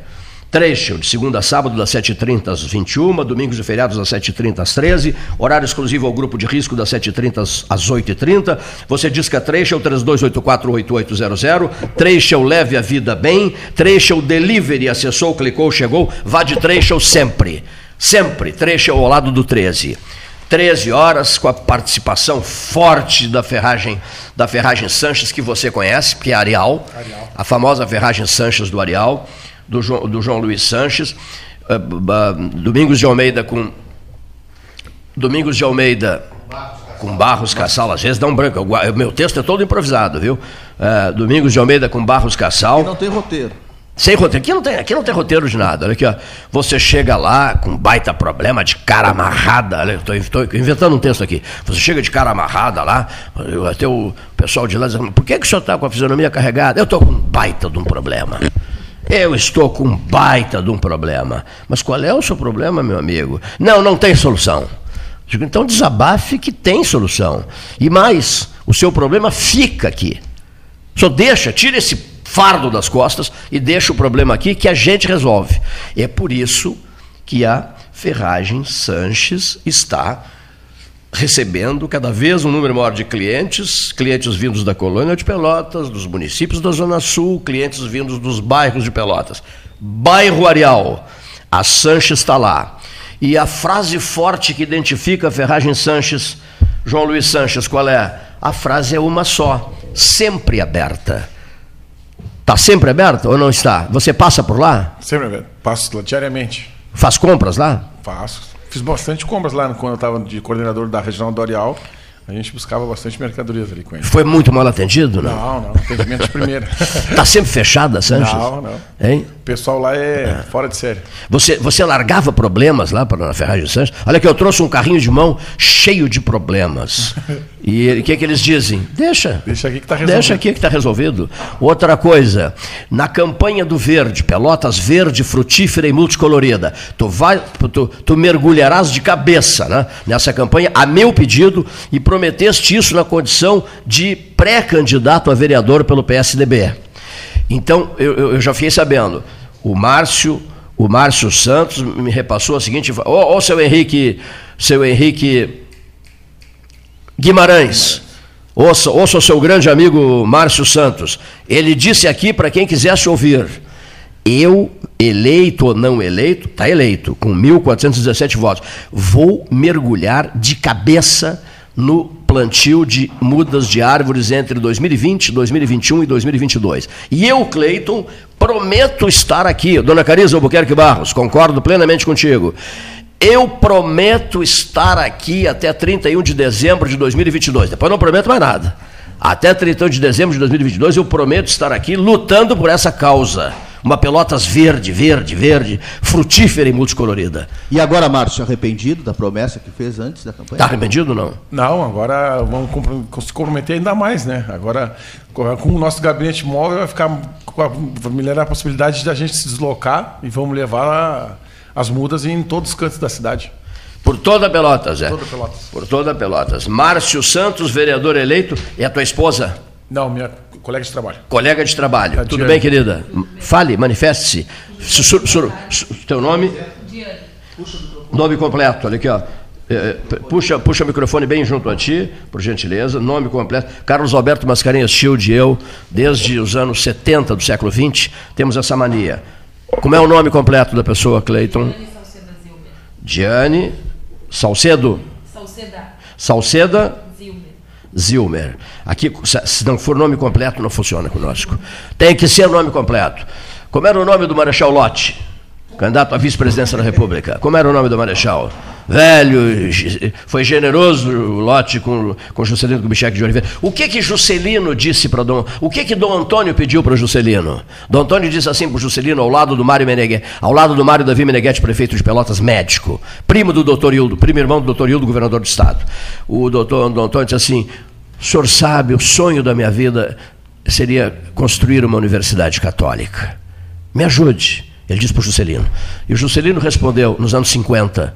Trechel, de segunda a sábado, das 7h30 às 21 domingos e feriados das 7h30 às 13 horário exclusivo ao grupo de risco das 7h30 às- às 8h30. Você diz que é Trechel, 3284-8800. Trechel, leve a vida bem. Trechel, delivery, acessou, clicou, chegou. Vá de Trechel sempre. Sempre. Trechel ao lado do 13. 13 horas, com a participação forte da ferragem da ferragem Sanches, que você conhece, que é a Arial, a famosa ferragem Sanches do Arial, do João, do João Luiz Sanches. Ah, ah, Domingos de Almeida com. Domingos de Almeida com Barros Cassal, às vezes dá um branco. Eu Meu texto é todo improvisado, viu? Ah, Domingos de Almeida com Barros Cassal. Não tem roteiro. Sem roteiro. Aqui não, tem, aqui não tem roteiro de nada. Olha aqui, ó. Você chega lá com baita problema de cara amarrada. Olha, tô inventando um texto aqui. Você chega de cara amarrada lá, até o pessoal de lá diz, por que, que o senhor está com a fisionomia carregada? Eu estou com baita de um problema. Eu estou com baita de um problema. Mas qual é o seu problema, meu amigo? Não, não tem solução. Digo, então desabafe que tem solução. E mais, o seu problema fica aqui. Só deixa, tira esse fardo das costas e deixa o problema aqui que a gente resolve. É por isso que a Ferragem Sanches está recebendo cada vez um número maior de clientes, clientes vindos da colônia de Pelotas, dos municípios da Zona Sul, clientes vindos dos bairros de Pelotas. Bairro Areal, A Sanches está lá. E a frase forte que identifica a Ferragem Sanches, João Luiz Sanches, qual é? A frase é uma só, sempre aberta. Está sempre aberta ou não está? Você passa por lá? Sempre aberto. Passo lá diariamente. Faz compras lá? Faço. Fiz bastante compras lá quando eu estava de coordenador da Regional Dorial. A gente buscava bastante mercadorias ali com ele. Foi muito mal atendido, não? Não, não. Atendimento de primeira. Está sempre fechada, Sanches? Não, não. Hein? O pessoal lá é fora de série. Você, você largava problemas lá para a Ferragem Sanches? Olha que eu trouxe um carrinho de mão cheio de problemas. E o que, que eles dizem? Deixa. Deixa aqui que está resolvido. Deixa aqui que está resolvido. Outra coisa, na campanha do verde, Pelotas verde, frutífera e multicolorida, tu, vai, tu, tu mergulharás de cabeça né, nessa campanha, a meu pedido, e prometeste isso na condição de pré-candidato a vereador pelo PSDB. Então, eu, eu já fiquei sabendo, o Márcio, o Márcio Santos me repassou a seguinte, ô, ô seu Henrique, seu Henrique Guimarães, ouça, ouça o seu grande amigo Márcio Santos. Ele disse aqui para quem quisesse ouvir: eu, eleito ou não eleito, está eleito, com 1.417 votos, vou mergulhar de cabeça no plantio de mudas de árvores entre 2020, 2021 e 2022. E eu, Cleiton, prometo estar aqui. Dona Carisa Albuquerque Barros, concordo plenamente contigo. Eu prometo estar aqui até 31 de dezembro de 2022. Depois não prometo mais nada. Até 31 de dezembro de 2022 eu prometo estar aqui lutando por essa causa. Uma Pelotas verde, verde, verde, frutífera e multicolorida. E agora, Márcio, arrependido da promessa que fez antes da campanha? Está arrependido ou não? Não, agora vamos se comprometer ainda mais, né? Agora, com o nosso gabinete móvel, vai ficar vai melhorar a possibilidade de a gente se deslocar e vamos levar as mudas em todos os cantos da cidade. Por toda Pelotas, é? Toda Pelotas. Por toda Pelotas. Márcio Santos, vereador eleito, e a tua esposa? Não, minha colega de trabalho. Colega de trabalho. Tá, Tudo bem, querida? Fale, manifeste-se. Teu nome? Diane. Nome completo, olha aqui, ó. É, puxa, puxa o microfone bem junto a ti, por gentileza. Nome completo. Carlos Alberto Mascarenhas Shield e eu, desde os anos 70 do século XX, temos essa mania. Como é o nome completo da pessoa, Cleiton? Diane Salcedo. Salceda. Salceda. Zilmer. Aqui, se não for nome completo, não funciona conosco. Tem que ser nome completo. Como era o nome do Marechal Lott? Candidato à vice-presidência da República. Como era o nome do Marechal? Velho, foi generoso o lote com, com Juscelino Kubitschek de Oliveira. O que que Juscelino disse para Dom... O que que Dom Antônio pediu para Juscelino? Dom Antônio disse assim para Juscelino, ao lado do Mário Meneghetti, ao lado do Mário Davi Meneghetti, prefeito de Pelotas, médico, primo do doutor Hildo, primo irmão do doutor Hildo, governador do Estado. O doutor Dom Antônio disse assim, o senhor sabe, o sonho da minha vida seria construir uma universidade católica. Me ajude. Ele disse para o Juscelino. E o Juscelino respondeu, nos anos 50,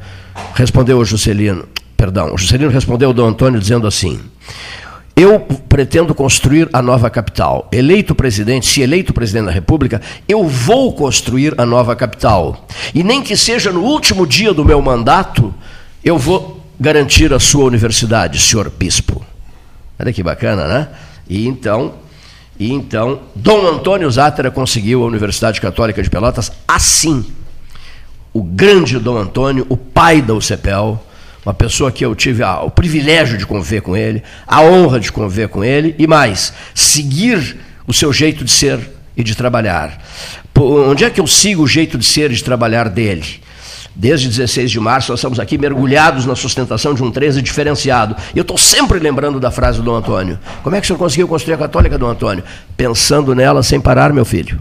respondeu ao Juscelino, perdão, o Juscelino respondeu ao Dom Antônio dizendo assim: Eu pretendo construir a nova capital. Eleito presidente, se eleito presidente da República, eu vou construir a nova capital. E nem que seja no último dia do meu mandato, eu vou garantir a sua universidade, senhor bispo. Olha que bacana, né? E então, e então, Dom Antônio Zátera conseguiu a Universidade Católica de Pelotas assim. O grande Dom Antônio, o pai da UCPEL, uma pessoa que eu tive o privilégio de conviver com ele, a honra de conviver com ele, e mais, seguir o seu jeito de ser e de trabalhar. Onde é que eu sigo o jeito de ser e de trabalhar dele? Desde 16 de março, nós estamos aqui mergulhados na sustentação de um 13 diferenciado. E eu estou sempre lembrando da frase do Antônio. Como é que o senhor conseguiu construir a católica, Dom Antônio? Pensando nela sem parar, meu filho.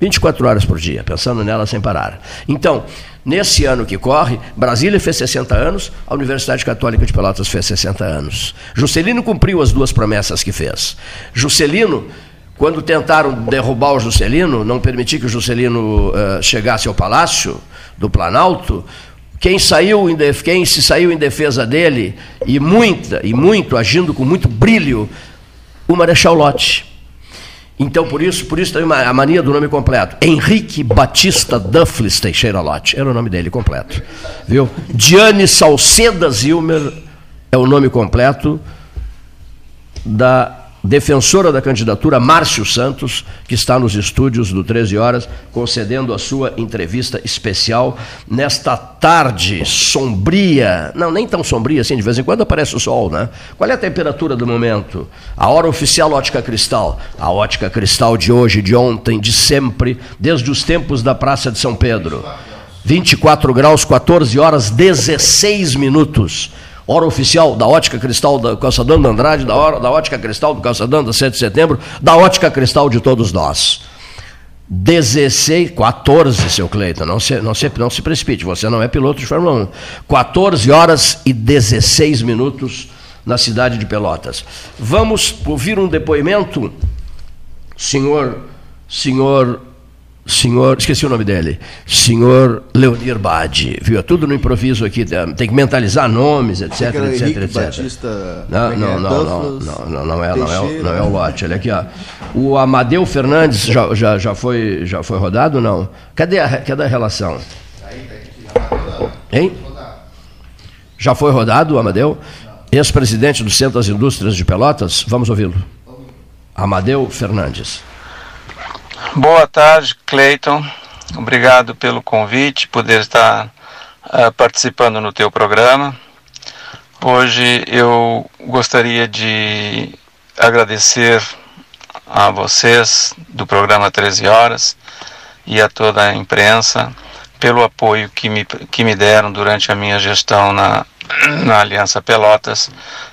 24 horas por dia, pensando nela sem parar. Então, nesse ano que corre, Brasília fez 60 anos, a Universidade Católica de Pelotas fez 60 anos. Juscelino cumpriu as duas promessas que fez. Juscelino quando tentaram derrubar o Juscelino, não permitir que o Juscelino uh, chegasse ao palácio, do Planalto, quem saiu em def... quem se saiu em defesa dele e muita e muito agindo com muito brilho, o Marechal Lott. Então por isso, por isso tem a mania do nome completo. Henrique Batista Duffles Teixeira Lott, era o nome dele completo. Viu? Diane Salceda Zilmer é o nome completo da defensora da candidatura Márcio Santos, que está nos estúdios do 13 Horas, concedendo a sua entrevista especial nesta tarde sombria. Não, nem tão sombria assim, de vez em quando aparece o sol, né? Qual é a temperatura do momento? A hora oficial ótica cristal. A ótica cristal de hoje, de ontem, de sempre, desde os tempos da Praça de São Pedro. 24 graus, 14 horas, 16 minutos hora oficial da Ótica Cristal da Calçadão da Andrade, da, hora, da Ótica Cristal do Calçadão da 7 de setembro, da Ótica Cristal de todos nós. 16, 14, seu Cleiton, não se, não, se, não se precipite, você não é piloto de Fórmula 1. 14 horas e 16 minutos na cidade de Pelotas. Vamos ouvir um depoimento, senhor, senhor senhor, esqueci o nome dele, senhor Leonir Badi, viu? É tudo no improviso aqui, tem que mentalizar nomes, etc, etc, etc. Batista, não, não, não, não, não, não, não é, não é, o- não é o lote. Olha aqui, ó. O Amadeu Fernandes já, já, já foi já foi rodado não? Cadê a cadê a relação? Hein? Já foi rodado o Amadeu? Ex-presidente do Centro das Indústrias de Pelotas? Vamos ouvi-lo. Amadeu Fernandes. Boa tarde, Cleiton. Obrigado pelo convite, poder estar ah, participando no teu programa. Hoje eu gostaria de agradecer a vocês do programa 13 Horas e a toda a imprensa pelo apoio que me, que me deram durante a minha gestão na, na Aliança Pelotas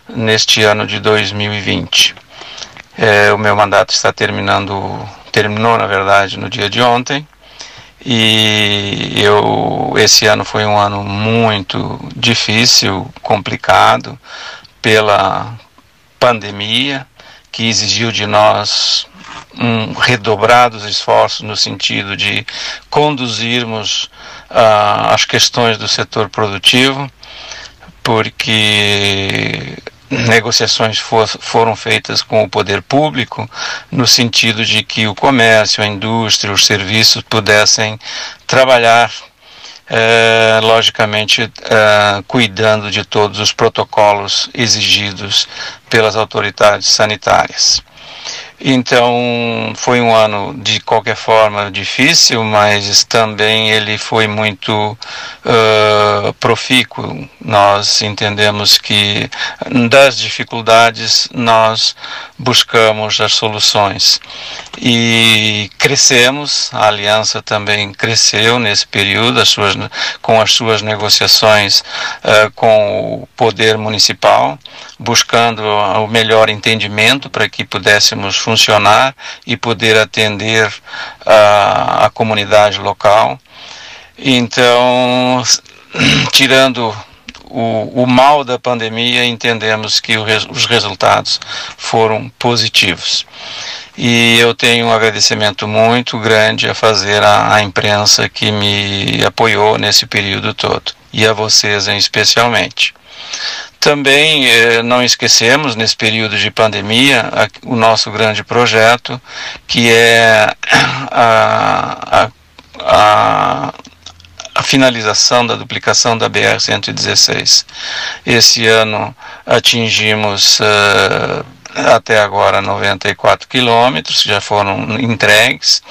neste ano de 2020. É, o meu mandato está terminando, terminou na verdade no dia de ontem. E eu esse ano foi um ano muito difícil, complicado pela pandemia que exigiu de nós um redobrados esforços no sentido de conduzirmos ah, as questões do setor produtivo, porque negociações for, foram feitas com o poder público no sentido de que o comércio, a indústria, os serviços pudessem trabalhar eh, logicamente eh, cuidando de todos os protocolos exigidos pelas autoridades sanitárias. Então foi um ano de qualquer forma difícil, mas também ele foi muito uh, profícuo. Nós entendemos que das dificuldades nós buscamos as soluções e crescemos. A aliança também cresceu nesse período, as suas, com as suas negociações uh, com o poder municipal, buscando o melhor entendimento para que pudéssemos funcionar e poder atender a, a comunidade local. Então, tirando o, o, mal da pandemia, entendemos que os resultados foram positivos. E eu tenho um agradecimento muito grande a fazer à, à imprensa que me apoiou nesse período todo, e a vocês em especialmente. Também eh, não esquecemos, nesse período de pandemia, a, o nosso grande projeto, que é a, a, a finalização da duplicação da BR-116. Esse ano atingimos. Uh, até agora 94 quilômetros já foram entregues.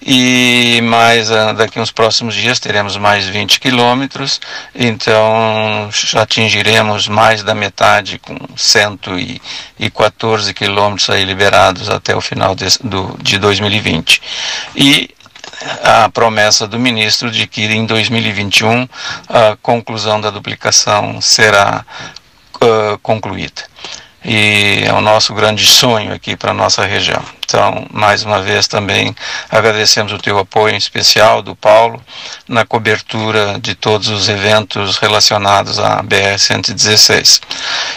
E mais daqui uns próximos dias teremos mais 20 quilômetros. Então atingiremos mais da metade com 114 quilômetros aí liberados até o final de, do, de 2020 e a promessa do ministro de que em 2021 a conclusão da duplicação será uh, concluída e é o nosso grande sonho aqui para a nossa região. Então, mais uma vez também agradecemos o teu apoio em especial do Paulo na cobertura de todos os eventos relacionados à BR-116.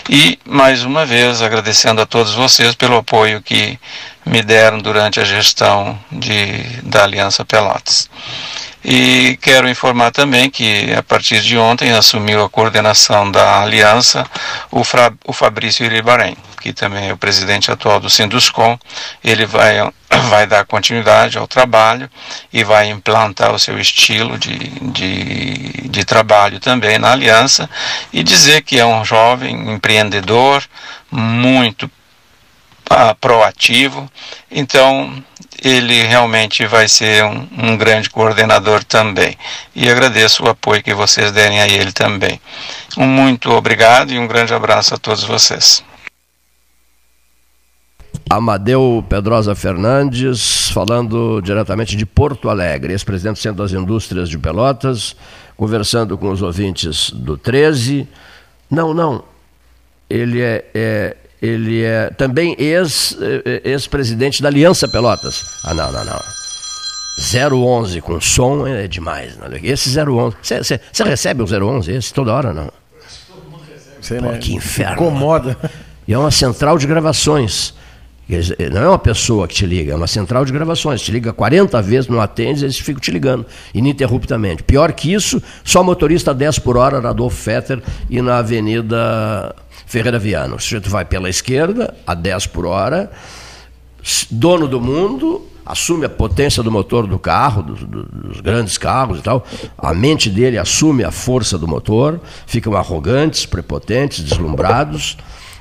E, mais uma vez, agradecendo a todos vocês pelo apoio que me deram durante a gestão de, da Aliança Pelotas. E quero informar também que a partir de ontem assumiu a coordenação da aliança o, Fra, o Fabrício Iribarém, que também é o presidente atual do Sinduscom. Ele vai, vai dar continuidade ao trabalho e vai implantar o seu estilo de, de, de trabalho também na aliança e dizer que é um jovem empreendedor muito ah, proativo. Então, ele realmente vai ser um, um, grande coordenador também. E agradeço o apoio que vocês derem a ele também. Um muito obrigado e um grande abraço a todos vocês. Amadeu Pedrosa Fernandes, falando diretamente de Porto Alegre, ex-presidente do Centro das Indústrias de Pelotas, conversando com os ouvintes do 13. Não, não. Ele é, é ele é também ex, é, é, ex-presidente da Aliança Pelotas. Ah, não, não, não. 011 com som é demais. Não. Esse 011. Você recebe o 011 esse toda hora, não? Sei, Pô, né? Que inferno. Incomoda. E é uma central de gravações. Não é uma pessoa que te liga, é uma central de gravações. Te liga 40 vezes, não atende, eles ficam te ligando, ininterruptamente. Pior que isso, só motorista 10 por hora na Adolfo Fetter e na Avenida Ferreira Viana. O sujeito vai pela esquerda, a 10 por hora, dono do mundo, assume a potência do motor do carro, dos, dos, grandes carros e tal. A mente dele assume a força do motor, ficam arrogantes, prepotentes, deslumbrados,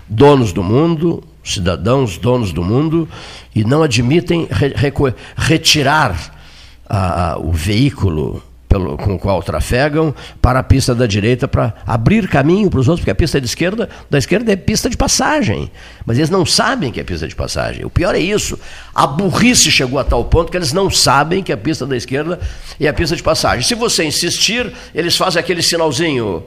donos do mundo, cidadãos donos do mundo, e não admitem re, re, retirar a, a, o veículo pelo, com o qual trafegam para a pista da direita para abrir caminho para os outros, porque a pista de esquerda, da esquerda é pista de passagem. Mas eles não sabem que é pista de passagem. O pior é isso. A burrice chegou a tal ponto que eles não sabem que a pista da esquerda é a pista de passagem. Se você insistir, eles fazem aquele sinalzinho.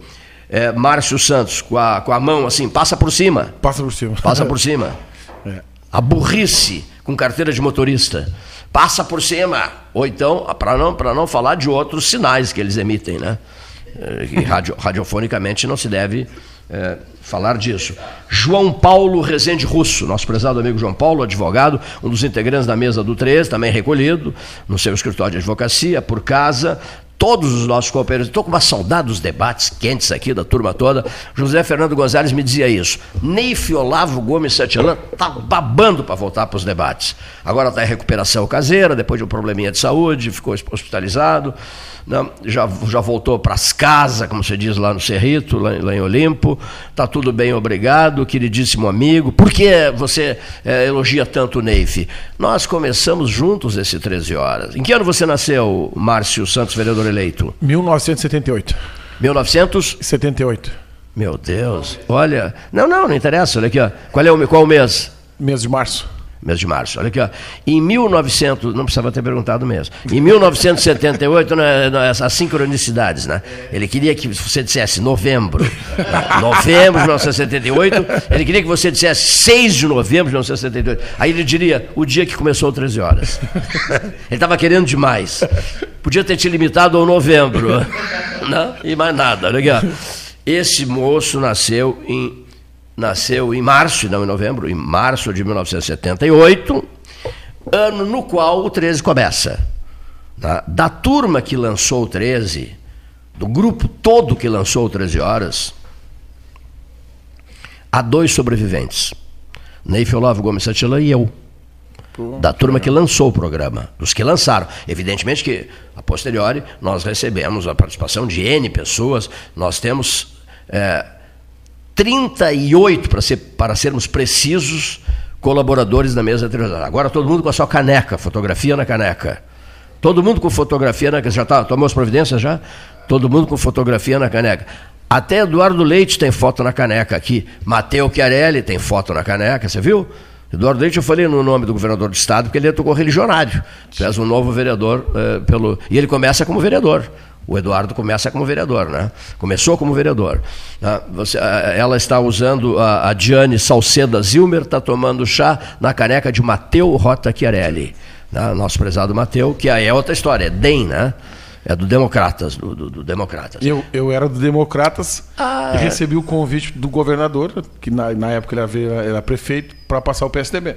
É, Márcio Santos, com a, com a mão assim, passa por cima. Passa por cima. Passa por cima. É. A burrice com carteira de motorista passa por cima. Ou então, para não, não falar de outros sinais que eles emitem, né? Que radio, radiofonicamente não se deve é, falar disso. João Paulo Rezende Russo, nosso prezado amigo João Paulo, advogado, um dos integrantes da mesa do 13, também recolhido no seu escritório de advocacia, por casa, todos os nossos companheiros. Estou com uma saudade dos debates quentes aqui da turma toda. José Fernando Gonzalez me dizia isso. Neif Olavo Gomes Satilan está babando para voltar para os debates. Agora está em recuperação caseira, depois de um probleminha de saúde, ficou hospitalizado né? já, já voltou para as casas, como se diz lá no Cerrito, lá, lá em Olimpo. Está tudo bem, obrigado, queridíssimo amigo. Por que você é, elogia tanto o Neif? Nós começamos juntos esse 13 horas. Em que ano você nasceu, Márcio Santos, vereador eleito? 1978. 1978. Meu Deus. Olha. Não, não, não interessa. Olha aqui, ó. Qual é o, qual o mês? Mês de março mês de março. Olha aqui, ó. Em 1900, não precisava ter perguntado mesmo. Em 1978, né, as sincronicidades, né? Ele queria que você dissesse novembro. Novembro de 1978. Ele queria que você dissesse 6 de novembro de 1978. Aí ele diria o dia que começou 13 horas. Ele estava querendo demais. Podia ter te limitado ao novembro. Não? E mais nada. Olha aqui, ó. Esse moço nasceu em nasceu em março, não em novembro, em março de 1978, ano no qual o 13 começa. Tá? Da turma que lançou o 13, do grupo todo que lançou o 13 Horas, há dois sobreviventes. Neif Olavo Gomes Satila e eu. da turma que lançou o programa, dos que lançaram. Evidentemente que, a posteriori, nós recebemos a participação de N pessoas, nós temos é, 38, para, ser, para sermos precisos, colaboradores da mesa televisão. Agora todo mundo com a sua caneca, fotografia na caneca. Todo mundo com fotografia na caneca. Já tá, tomou as providências já? Todo mundo com fotografia na caneca. Até Eduardo Leite tem foto na caneca aqui. Mateu Chiarelli tem foto na caneca, você viu? Eduardo Leite, eu falei no nome do governador do estado, porque ele tocou religionário. Fez um novo vereador eh, pelo. E ele começa como vereador. O Eduardo começa como vereador, né? Começou como vereador. Né? Você, ela está usando a, a Diane Salceda Zilmer, está tomando chá na caneca de Mateu Rota Chiarelli. Né? Nosso prezado Mateu, que aí é outra história, é DEM, né? É do Democratas, do, do, do Democratas. Eu, eu era do Democratas ah, e recebi o convite do governador, que na, na época ele era, era prefeito, para passar o PSDB.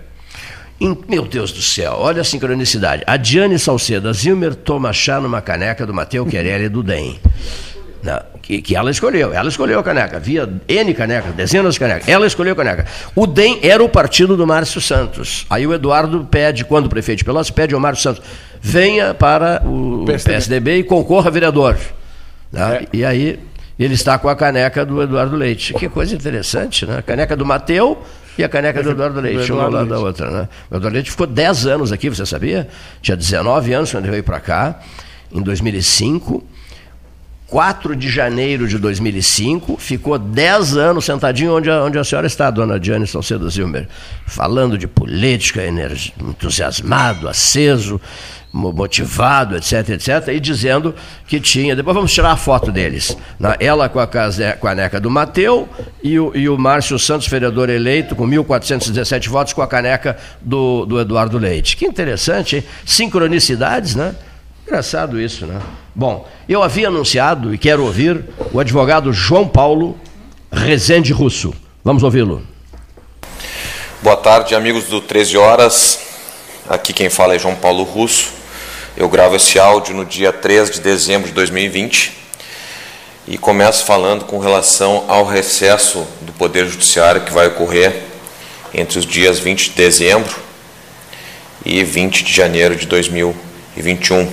Meu Deus do céu, olha a sincronicidade. A Diane Salcedo, a Zilmer toma chá numa caneca do Mateu Querelli do DEM. Não, que, que, ela escolheu, ela escolheu a caneca, havia N canecas, dezenas de canecas, ela escolheu a caneca. O DEM era o partido do Márcio Santos. Aí o Eduardo pede, quando o prefeito de Pelotas, pede ao Márcio Santos, venha para o PSDB, PSDB e concorra a vereador. Né? É. E aí ele está com a caneca do Eduardo Leite. Que coisa interessante, né? A caneca do Mateu E a caneca do Eduardo Leite, uma lado da outra, né? O Eduardo Leite ficou 10 anos aqui, você sabia? Tinha 19 anos quando ele veio para cá, em 2005. 4 de janeiro de 2005, ficou 10 anos sentadinho onde a, onde a senhora está, dona Diane Salcedo Zilmer, falando de política, entusiasmado, aceso, motivado, etc, etc, e dizendo que tinha. Depois vamos tirar a foto deles. Ela com a, caneca do Mateu e o, e o Márcio Santos, vereador eleito, com 1.417 votos, com a caneca do, do Eduardo Leite. Que interessante, hein? Sincronicidades, né? Engraçado isso, né? Bom, eu havia anunciado e quero ouvir o advogado João Paulo Rezende Russo. Vamos ouvi-lo. Boa tarde, amigos do 13 Horas. Aqui quem fala é João Paulo Russo. Eu gravo esse áudio no dia 3 de dezembro de 2020 e começo falando com relação ao recesso do Poder Judiciário que vai ocorrer entre os dias 20 de dezembro e 20 de janeiro de 2021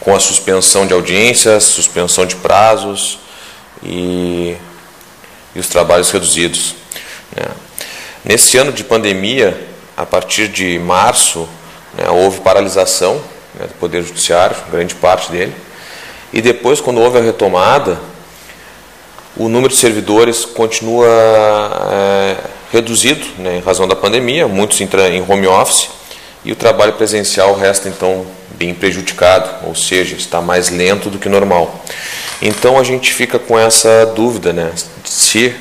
com a suspensão de audiências, suspensão de prazos e, e os trabalhos reduzidos. Né. Nesse ano de pandemia, a partir de março, né, houve paralisação né, do Poder Judiciário, grande parte dele, e depois, quando houve a retomada, o número de servidores continua é, reduzido né, em razão da pandemia, muitos em home office, e o trabalho presencial resta então bem prejudicado, ou seja, está mais lento do que normal. Então a gente fica com essa dúvida, né? Se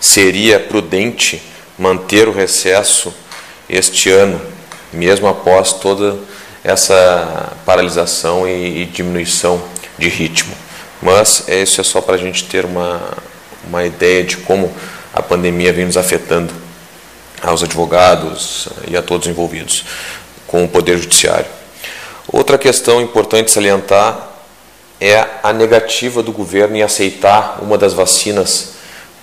seria prudente manter o recesso este ano, mesmo após toda essa paralisação e, e diminuição de ritmo. Mas isso é só para a gente ter uma, uma ideia de como a pandemia vem nos afetando aos advogados e a todos envolvidos com o Poder Judiciário. Outra questão importante salientar é a negativa do governo em aceitar uma das vacinas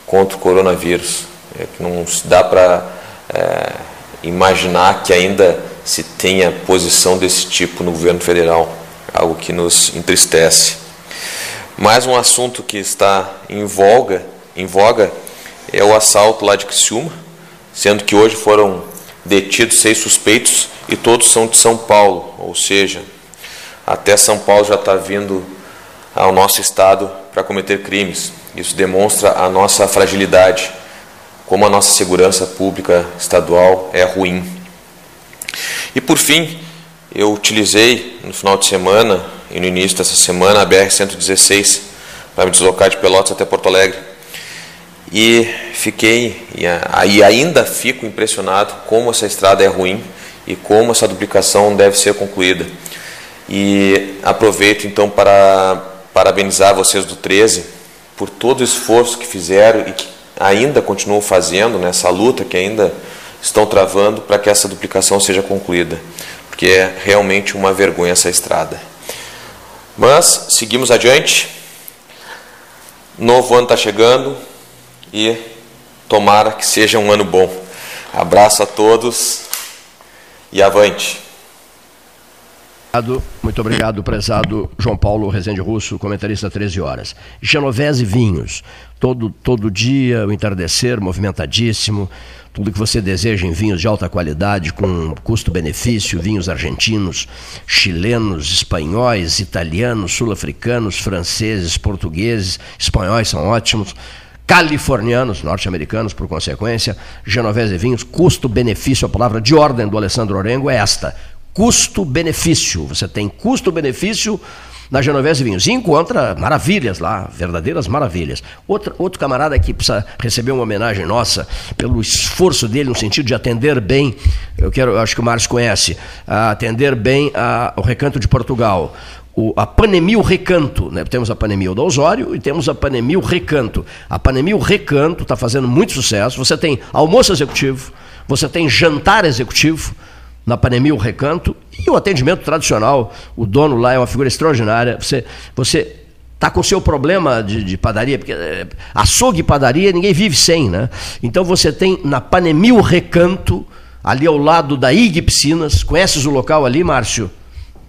contra o coronavírus. É não dá para é, imaginar que ainda se tenha posição desse tipo no governo federal, algo que nos entristece. Mais um assunto que está em voga, em voga é o assalto lá de Criciúma, sendo que hoje foram detidos seis suspeitos e todos são de São Paulo, ou seja, até São Paulo já está vindo ao nosso estado para cometer crimes. Isso demonstra a nossa fragilidade, como a nossa segurança pública estadual é ruim. E por fim, eu utilizei no final de semana e no início dessa semana a BR-116 para me deslocar de Pelotas até Porto Alegre. E fiquei, e ainda fico impressionado como essa estrada é ruim e como essa duplicação deve ser concluída. E aproveito então para parabenizar vocês do 13 por todo o esforço que fizeram e que ainda continuam fazendo nessa luta que ainda estão travando para que essa duplicação seja concluída, porque é realmente uma vergonha essa estrada. Mas seguimos adiante. Novo ano está chegando e tomara que seja um ano bom. Abraço a todos e avante. Muito obrigado, prezado João Paulo Rezende Russo, comentarista 13 horas. Genovese Vinhos, todo, todo dia, o entardecer movimentadíssimo, tudo que você deseja em vinhos de alta qualidade, com custo-benefício, vinhos argentinos, chilenos, espanhóis, italianos, sul-africanos, franceses, portugueses, espanhóis são ótimos californianos, norte-americanos, por consequência, Genovese Vinhos, custo-benefício, a palavra de ordem do Alessandro Orengo é esta: custo-benefício. Você tem custo-benefício na Genovese Vinhos. E encontra maravilhas lá, verdadeiras maravilhas. Outro, outro camarada que precisa receber uma homenagem nossa pelo esforço dele no sentido de atender bem, eu quero, acho que o Márcio conhece, atender bem a, o Recanto de Portugal o, a Panemil Recanto, né? temos a Panemil do Osório e temos a Panemil Recanto. A Panemil Recanto está fazendo muito sucesso. Você tem almoço executivo, você tem jantar executivo na Panemil Recanto e o atendimento tradicional. O dono lá é uma figura extraordinária. Você, você está com o seu problema de, de, padaria, porque é, açougue e padaria ninguém vive sem, né? Então você tem na Panemil Recanto, ali ao lado da IG Piscinas, conheces o local ali, Márcio?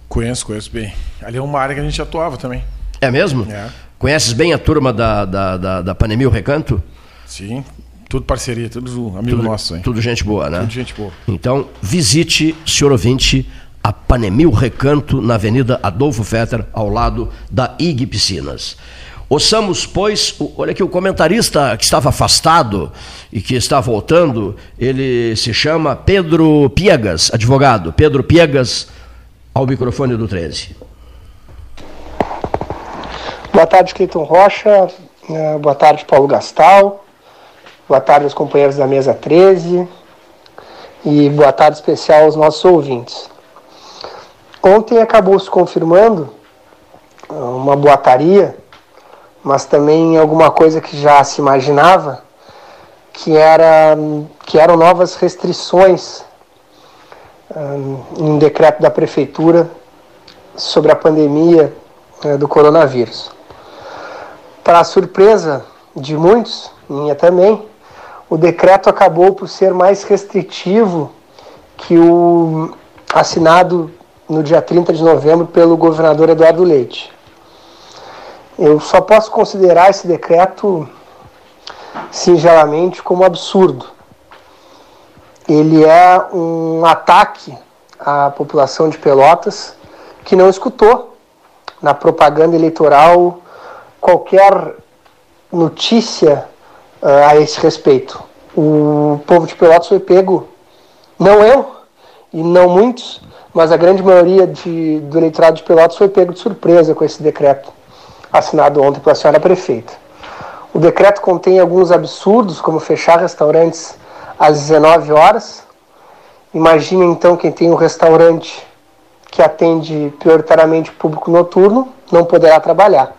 Conheço, conheço bem. Ali é uma área que a gente atuava também. É mesmo? É. Conheces bem a turma da, da, da, da Panemil Recanto? Sim. Tudo parceria, tudo amigo tudo, nosso, hein? Tudo gente boa, né? Tudo gente boa. Então, visite, senhor ouvinte, a Panemil Recanto, na Avenida Adolfo Fetter, ao lado da IG Piscinas. Ouçamos, pois, o, olha aqui, o comentarista que estava afastado e que está voltando, ele se chama Pedro Piegas, advogado. Pedro Piegas, ao microfone do 13. Boa tarde, Cleiton Rocha. Uh, boa tarde, Paulo Gastal. Boa tarde aos companheiros da mesa 13 e boa tarde especial aos nossos ouvintes. Ontem acabou se confirmando uma boataria, mas também alguma coisa que já se imaginava, que, era, que eram novas restrições um, em um decreto da prefeitura sobre a pandemia uh, do coronavírus. Para surpresa de muitos, minha também, o decreto acabou por ser mais restritivo que o assinado no dia 30 de novembro pelo governador Eduardo Leite. Eu só posso considerar esse decreto singelamente como absurdo. Ele é um ataque à população de Pelotas que não escutou na propaganda eleitoral qualquer notícia uh, a esse respeito. O povo de Pelotas foi pego, não eu e não muitos, mas a grande maioria de, do eleitorado de Pelotas foi pego de surpresa com esse decreto assinado ontem pela senhora prefeita. O decreto contém alguns absurdos, como fechar restaurantes às 19 horas. Imagine então quem tem um restaurante que atende prioritariamente público noturno não poderá trabalhar.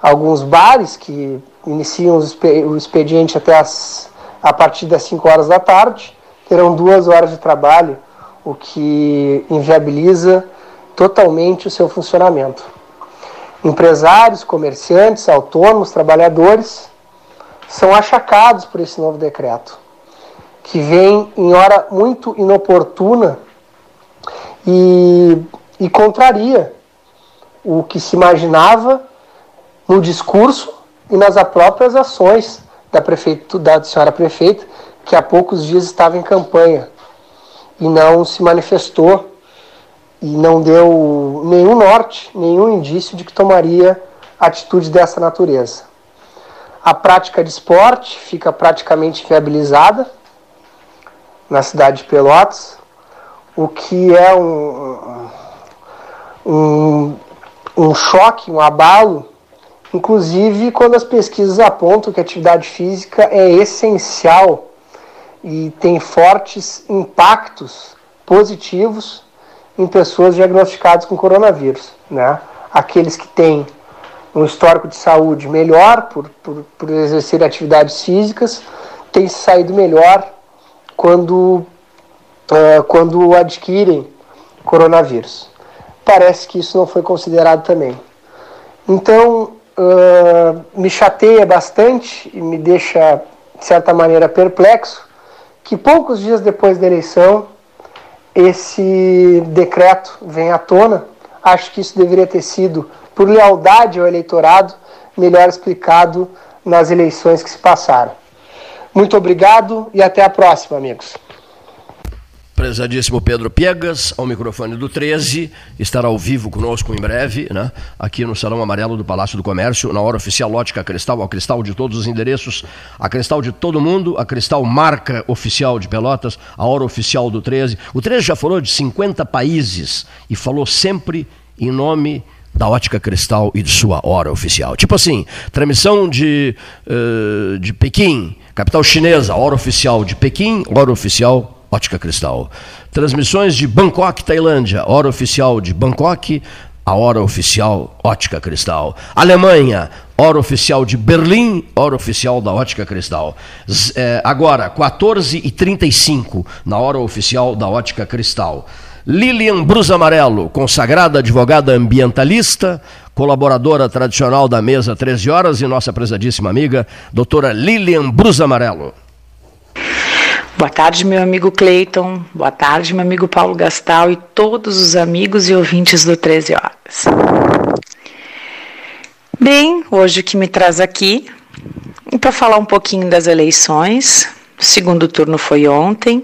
Alguns bares que iniciam o expediente até as, a partir das 5 horas da tarde, terão duas horas de trabalho, o que inviabiliza totalmente o seu funcionamento. Empresários, comerciantes, autônomos, trabalhadores são achacados por esse novo decreto, que vem em hora muito inoportuna e, e contraria o que se imaginava no discurso e nas próprias ações da, prefeito, da senhora prefeita, que há poucos dias estava em campanha e não se manifestou e não deu nenhum norte, nenhum indício de que tomaria atitude dessa natureza. A prática de esporte fica praticamente viabilizada na cidade de Pelotas, o que é um, um, um choque, um abalo Inclusive, quando as pesquisas apontam que a atividade física é essencial e tem fortes impactos positivos em pessoas diagnosticadas com coronavírus. Né? Aqueles que têm um histórico de saúde melhor por, por, por exercer atividades físicas têm saído melhor quando, uh, quando adquirem coronavírus. Parece que isso não foi considerado também. Então, uh, me chateia bastante e me deixa, de certa maneira, perplexo que poucos dias depois da eleição esse decreto vem à tona. Acho que isso deveria ter sido, por lealdade ao eleitorado, melhor explicado nas eleições que se passaram. Muito obrigado e até a próxima, amigos. Prezadíssimo Pedro Piegas, ao microfone do 13, estará ao vivo conosco em breve, né? aqui no Salão Amarelo do Palácio do Comércio, na hora oficial Ótica Cristal, a Cristal de todos os endereços, a Cristal de todo mundo, a Cristal marca oficial de Pelotas, a hora oficial do 13. O 13 já falou de 50 países e falou sempre em nome da Ótica Cristal e de sua hora oficial. Tipo assim, transmissão de, uh, de Pequim, capital chinesa, hora oficial de Pequim, hora oficial Ótica Cristal. Transmissões de Bangkok, Tailândia, hora oficial de Bangkok, a hora oficial Ótica Cristal. Alemanha, hora oficial de Berlim, hora oficial da Ótica Cristal. É, agora, 14h35, na hora oficial da Ótica Cristal. Lilian Brus Amarelo, consagrada advogada ambientalista, colaboradora tradicional da mesa 13 horas e nossa prezadíssima amiga, doutora Lilian Brus Amarelo. Boa tarde, meu amigo Cleiton. Boa tarde, meu amigo Paulo Gastal e todos os amigos e ouvintes do 13 Horas. Bem, hoje o que me traz aqui E para falar um pouquinho das eleições, o segundo turno foi ontem.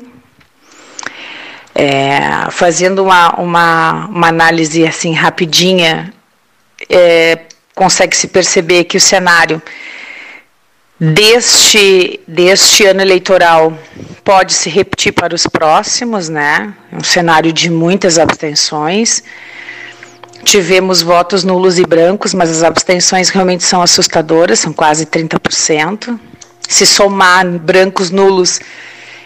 É, fazendo uma, uma, uma, análise assim rapidinha, é, consegue-se perceber que o cenário deste, deste ano eleitoral pode se repetir para os próximos, né? Um cenário de muitas abstenções. Tivemos votos nulos e brancos, mas as abstenções realmente são assustadoras, são quase 30%. Se somar brancos, nulos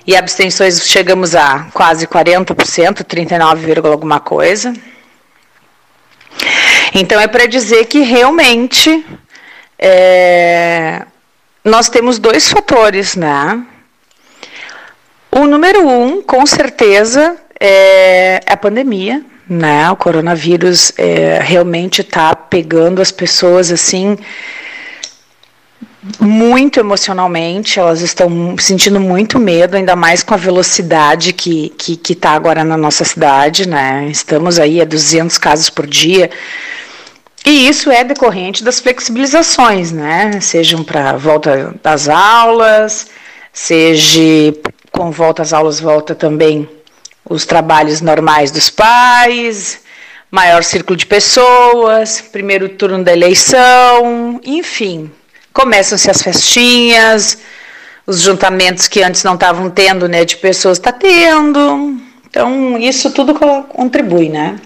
e abstenções, chegamos a quase 40%, 39, alguma coisa. Então é para dizer que realmente é, nós temos dois fatores, né? O número um, com certeza, é a pandemia, né? O coronavírus é, realmente está pegando as pessoas assim muito emocionalmente, elas estão sentindo muito medo, ainda mais com a velocidade que que que está agora na nossa cidade, né? Estamos aí a 200 casos por dia. E isso é decorrente das flexibilizações, né? Sejam para volta das aulas, seja com volta às aulas, volta também os trabalhos normais dos pais, maior círculo de pessoas, primeiro turno da eleição, enfim, começam-se as festinhas, os juntamentos que antes não estavam tendo, né, de pessoas está tendo. Então, isso tudo contribui, né?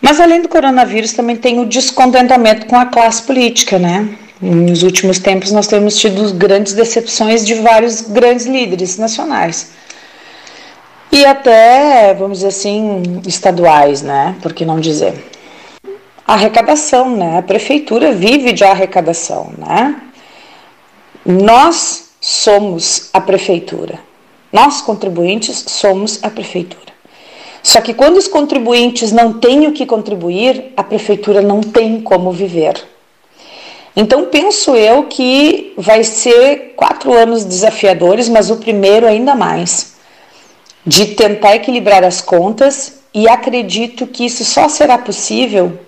Mas além do coronavírus, também tem o descontentamento com a classe política, né? Nos últimos tempos, nós temos tido grandes decepções de vários grandes líderes nacionais. E até, vamos dizer assim, estaduais, né? Por que não dizer? Arrecadação, né? A prefeitura vive de arrecadação, né? Nós somos a prefeitura. Nós, contribuintes, somos a prefeitura. Só que quando os contribuintes não têm o que contribuir, a prefeitura não tem como viver. Então penso eu que vai ser quatro anos desafiadores, mas o primeiro ainda mais, de tentar equilibrar as contas e acredito que isso só será possível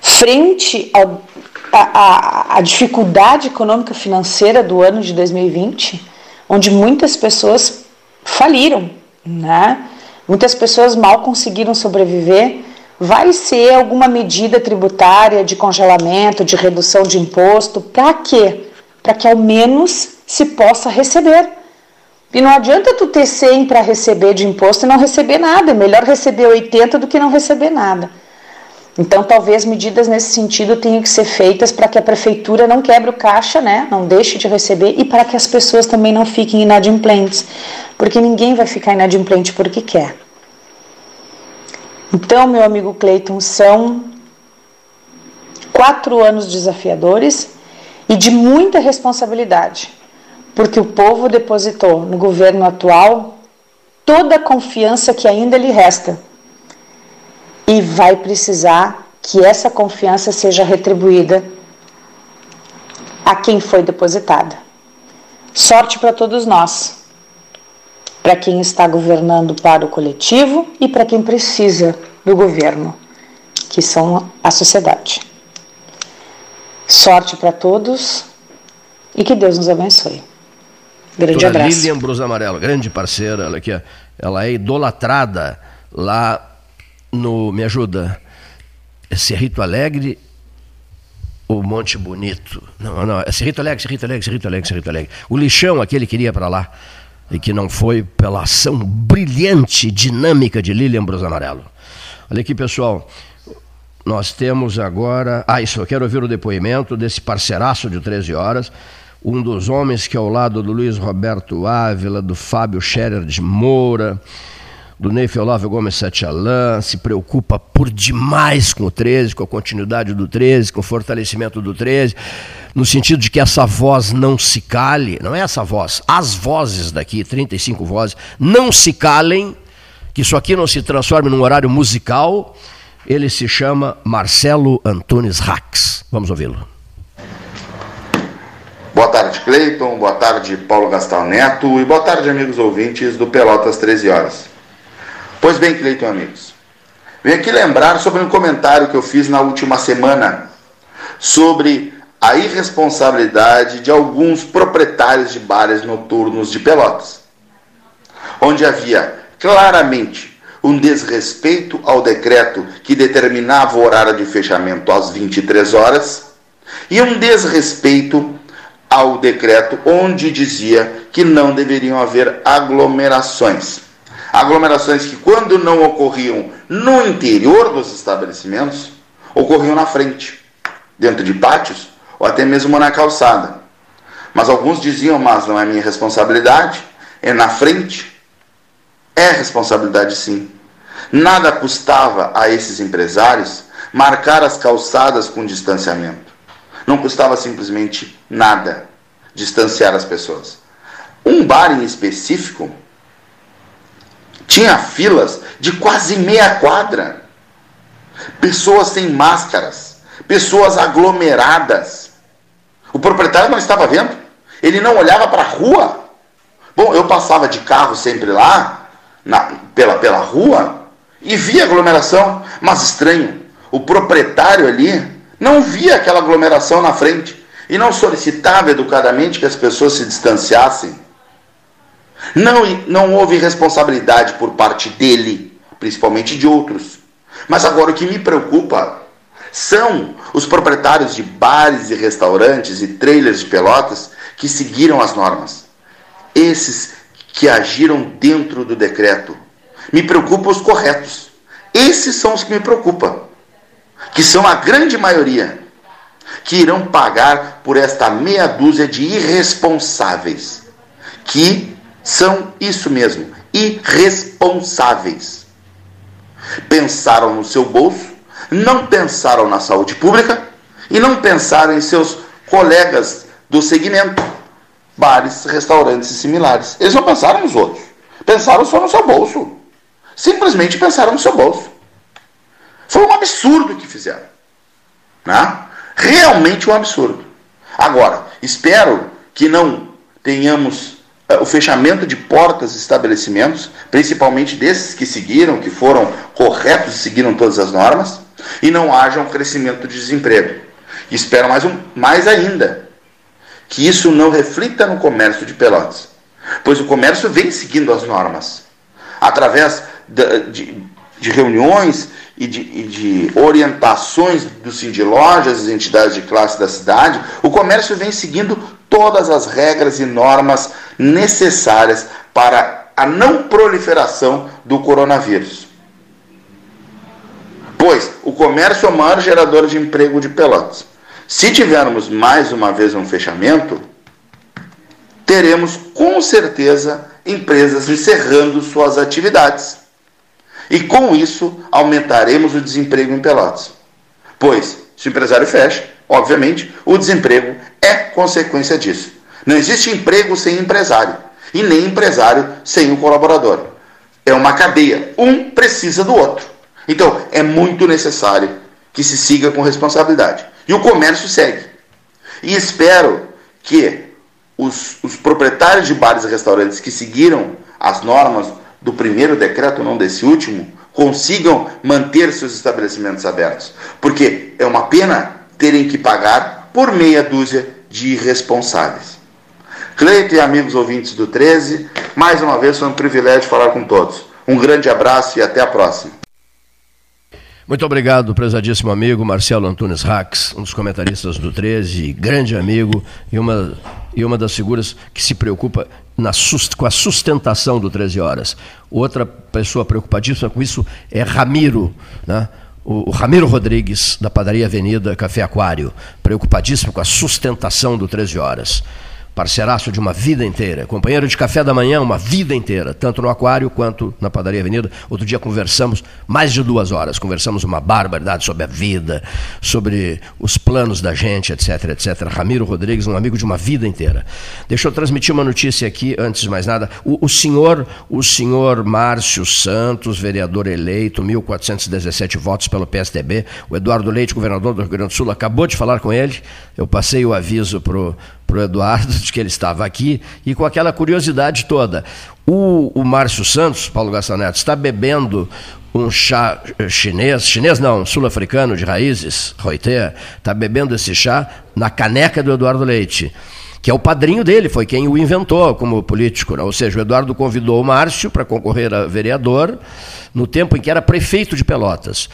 frente à dificuldade econômica financeira do ano de 2020, onde muitas pessoas faliram, né? Muitas pessoas mal conseguiram sobreviver, vai ser alguma medida tributária de congelamento, de redução de imposto, para quê? Para que ao menos se possa receber. E não adianta tu ter 100 para receber de imposto e não receber nada, é melhor receber 80 do que não receber nada. Então, talvez medidas nesse sentido tenham que ser feitas para que a prefeitura não quebre o caixa, né? não deixe de receber, e para que as pessoas também não fiquem inadimplentes, porque ninguém vai ficar inadimplente porque quer. Então, meu amigo Cleiton, são quatro anos desafiadores e de muita responsabilidade, porque o povo depositou no governo atual toda a confiança que ainda lhe resta e vai precisar que essa confiança seja retribuída a quem foi depositada. Sorte para todos nós, para quem está governando para o coletivo e para quem precisa do governo, que são a sociedade. Sorte para todos e que Deus nos abençoe. Grande Doutora abraço. Lilian Brus Amarelo, grande parceira, ela aqui, ela é idolatrada lá no. Me ajuda. É Cerrito Alegre ou Monte Bonito? Não, não, é Cerrito Alegre, Cerrito Alegre, Cerrito Alegre, Cerrito Alegre. O lixão, aquele que iria para lá e que não foi pela ação brilhante, dinâmica de Lilian Bros Amarelo. Olha aqui, pessoal. Nós temos agora. Ah, isso, eu quero ouvir o depoimento desse parceiraço de 13 horas. Um dos homens que, ao lado do Luiz Roberto Ávila, do Fábio Scherer de Moura, do Neif Olavo Gomes Satialan, se preocupa por demais com o 13, com a continuidade do 13, com o fortalecimento do 13, no sentido de que essa voz não se cale, não é essa voz, as vozes daqui, 35 vozes, não se calem, que isso aqui não se transforme num horário musical. Ele se chama Marcelo Antunes Rax. Vamos ouvi-lo. Boa tarde, Cleiton. Boa tarde, Paulo Gastal Neto. E boa tarde, amigos ouvintes do Pelotas 13 Horas. Pois bem, Cleiton, amigos. Venho aqui lembrar sobre um comentário que eu fiz na última semana sobre a irresponsabilidade de alguns proprietários de bares noturnos de Pelotas, onde havia claramente um desrespeito ao decreto que determinava o horário de fechamento às 23 horas e um desrespeito ao decreto onde dizia que não deveriam haver aglomerações. Aglomerações que, quando não ocorriam no interior dos estabelecimentos, ocorriam na frente, dentro de pátios ou até mesmo na calçada. Mas alguns diziam, mas não é minha responsabilidade, é na frente. É responsabilidade sim. Nada custava a esses empresários marcar as calçadas com distanciamento. Não custava simplesmente nada distanciar as pessoas. Um bar em específico tinha filas de quase meia quadra. Pessoas sem máscaras, pessoas aglomeradas. O proprietário não estava vendo, ele não olhava para a rua. Bom, eu passava de carro sempre lá, na, pela, pela rua, e via aglomeração, mas estranho, o proprietário ali não via aquela aglomeração na frente e não solicitava educadamente que as pessoas se distanciassem. Não, não houve responsabilidade por parte dele, principalmente de outros. Mas agora o que me preocupa são os proprietários de bares e restaurantes e trailers de pelotas que seguiram as normas. Esses que agiram dentro do decreto. Me preocupam os corretos. Esses são os que me preocupam que são a grande maioria, que irão pagar por esta meia dúzia de irresponsáveis, que são isso mesmo, irresponsáveis. Pensaram no seu bolso, não pensaram na saúde pública e não pensaram em seus colegas do segmento, bares, restaurantes e similares. Eles não pensaram nos outros, pensaram só no seu bolso. Simplesmente pensaram no seu bolso. Foi um absurdo que fizeram. Né? Realmente um absurdo. Agora, espero que não tenhamos o fechamento de portas de estabelecimentos, principalmente desses que seguiram, que foram corretos e seguiram todas as normas, e não haja um crescimento de desemprego. E espero mais, um, mais ainda que isso não reflita no comércio de Pelotas, pois o comércio vem seguindo as normas. Através de, de, de reuniões e de, e de orientações do Cindy Lojas, as entidades de classe da cidade, o comércio vem seguindo todas as regras e normas necessárias para a não proliferação do coronavírus. Pois o comércio é o maior gerador de emprego de Pelotas. Se tivermos mais uma vez um fechamento, teremos com certeza empresas encerrando suas atividades. E com isso aumentaremos o desemprego em Pelotas. Pois, se o empresário fecha, obviamente, o desemprego é consequência disso. Não existe emprego sem empresário e nem empresário sem o colaborador. É uma cadeia. Um precisa do outro. Então, é muito necessário que se siga com responsabilidade. E o comércio segue. E espero que os, os proprietários de bares e restaurantes que seguiram as normas do primeiro decreto, não desse último, consigam manter seus estabelecimentos abertos. Porque é uma pena terem que pagar por meia dúzia de irresponsáveis. Cleito e amigos ouvintes do 13, mais uma vez foi um privilégio falar com todos. Um grande abraço e até a próxima. Muito obrigado, prezadíssimo amigo Marcelo Antunes Rax, um dos comentaristas do 13, grande amigo e uma, e uma das figuras que se preocupa na, com a sustentação do 13 Horas. Outra pessoa preocupadíssima com isso é Ramiro, né? o, Ramiro Rodrigues, da Padaria Avenida Café Aquário, preocupadíssimo com a sustentação do 13 Horas parceiraço de uma vida inteira, companheiro de café da manhã uma vida inteira, tanto no Aquário quanto na Padaria Avenida. Outro dia conversamos mais de duas horas, conversamos uma barbaridade sobre a vida, sobre os planos da gente, etc, etc. Ramiro Rodrigues, um amigo de uma vida inteira. Deixa eu transmitir uma notícia aqui, antes de mais nada. O, o senhor, o senhor Márcio Santos, vereador eleito, 1.417 votos pelo PSDB, o Eduardo Leite, governador do Rio Grande do Sul, acabou de falar com ele. Eu passei o aviso para para o Eduardo de que ele estava aqui e com aquela curiosidade toda. O, o Márcio Santos, Paulo Gastaneto, está bebendo um chá chinês, chinês não, sul-africano de raízes, Reuter, está bebendo esse chá na caneca do Eduardo Leite, que é o padrinho dele, foi quem o inventou como político. Né? Ou seja, o Eduardo convidou o Márcio para concorrer a vereador no tempo em que era prefeito de Pelotas.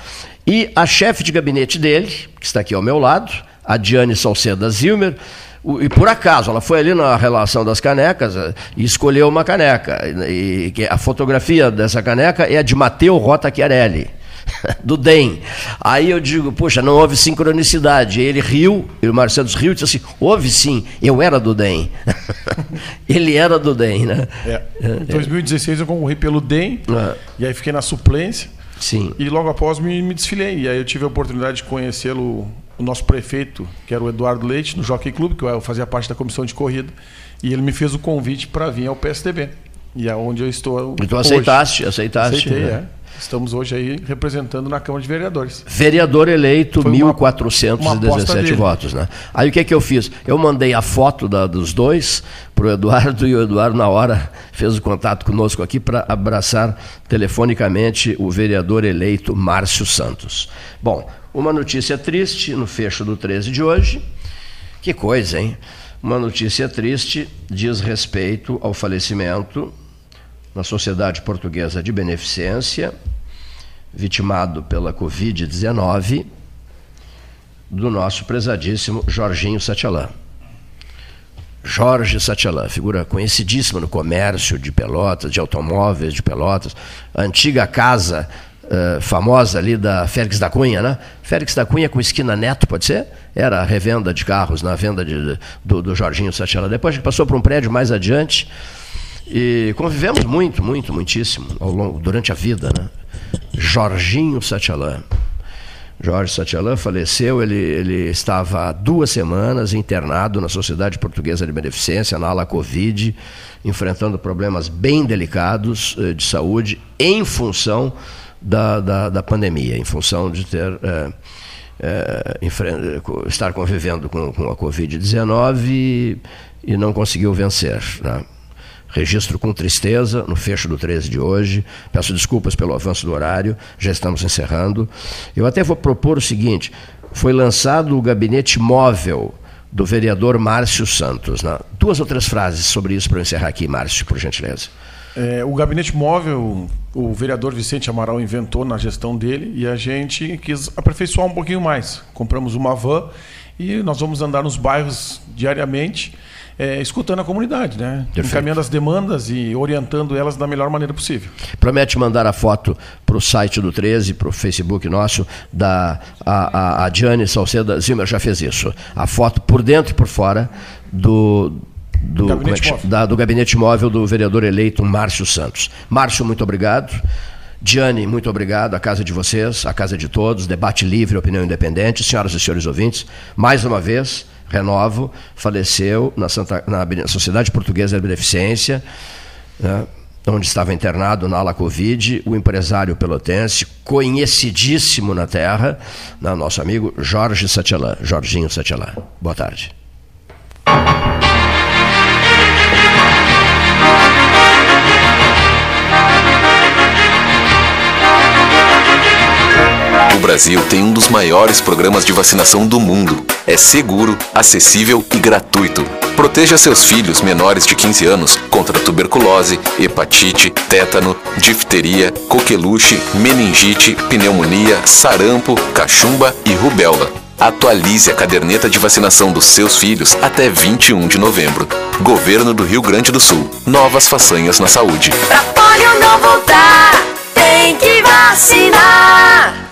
E a chefe de gabinete dele, que está aqui ao meu lado, a Diane Salceda Zilmer, e por acaso, ela foi ali na relação das canecas eh, e escolheu uma caneca. E, a fotografia dessa caneca é a de Mateu Rota Chiarelli, do DEM. Aí eu digo, poxa, não houve sincronicidade. Ele riu, e o Marcelo riu e disse assim: houve sim, eu era do DEM. Ele era do DEM, né? É. Em 2016 eu concorri pelo DEM, é. e aí fiquei na suplência. Sim. E logo após me, me desfilei. E aí eu tive a oportunidade de conhecê-lo o nosso prefeito, que era o Eduardo Leite, no Jockey Clube, que eu fazia parte da comissão de corrida, e ele me fez o convite para vir ao PSDB. E é onde eu estou. E tu aceitaste, aceitaste. Aceitei, né? é. Estamos hoje aí representando na Câmara de Vereadores. Vereador eleito, 1.417 votos. Né? Aí o que, é que eu fiz? Eu mandei a foto da, dos dois para o Eduardo e o Eduardo, na hora, fez o contato conosco aqui para abraçar telefonicamente o vereador eleito Márcio Santos. Bom, uma notícia triste no fecho do 13 de hoje. Que coisa, hein? Uma notícia triste diz respeito ao falecimento na Sociedade Portuguesa de Beneficência, vitimado pela Covid-19, do nosso prezadíssimo Jorginho Satialã. Jorge Satialã, figura conhecidíssima no comércio de Pelotas, de automóveis de Pelotas, antiga casa uh, famosa ali da Félix da Cunha, né? Félix da Cunha com esquina Neto, pode ser? Era a revenda de carros na venda de, do, do Jorginho Satiela. Depois que passou para um prédio mais adiante e convivemos muito, muito, muitíssimo ao longo, durante a vida, né? Jorginho Satialã. Jorge Satialã faleceu, ele, ele estava há duas semanas internado na Sociedade Portuguesa de Beneficência, na ala Covid, enfrentando problemas bem delicados eh, de saúde, em função da, da, da pandemia, em função de ter. É, é, estar convivendo com, com a Covid-19 e, e, não conseguiu vencer. Né? Registro com tristeza no fecho do 13 de hoje. Peço desculpas pelo avanço do horário, já estamos encerrando. Eu até vou propor o seguinte: foi lançado o gabinete móvel do vereador Márcio Santos. Né? Duas ou três frases sobre isso para eu encerrar aqui, Márcio, por gentileza. É, o gabinete móvel, o vereador Vicente Amaral inventou na gestão dele e a gente quis aperfeiçoar um pouquinho mais. Compramos uma van e nós vamos andar nos bairros diariamente, é, escutando a comunidade, né? encaminhando as demandas e orientando elas da melhor maneira possível. Promete mandar a foto para o site do 13, para o Facebook nosso, da a, a, a Diane Salceda Zimmer já fez isso. A foto por dentro e por fora do do gabinete, é da, do gabinete móvel do vereador eleito Márcio Santos. Márcio, muito obrigado. Diane, muito obrigado. A casa de vocês, a casa de todos, debate livre, opinião independente. Senhoras e senhores ouvintes, mais uma vez, renovo, faleceu na, Santa, na Sociedade Portuguesa de Beneficência, né, onde estava internado na ala Covid, o empresário pelotense, conhecidíssimo na terra, né, nosso amigo Jorge Satialã, Jorginho Satialã. Boa tarde. Brasil tem um dos maiores programas de vacinação do mundo. É seguro, acessível e gratuito. Proteja seus filhos menores de 15 anos contra tuberculose, hepatite, tétano, difteria, coqueluche, meningite, pneumonia, sarampo, cachumba e rubéola. Atualize a caderneta de vacinação dos seus filhos até 21 de novembro. Governo do Rio Grande do Sul. Novas façanhas na saúde. Pra polio não voltar, tem que vacinar.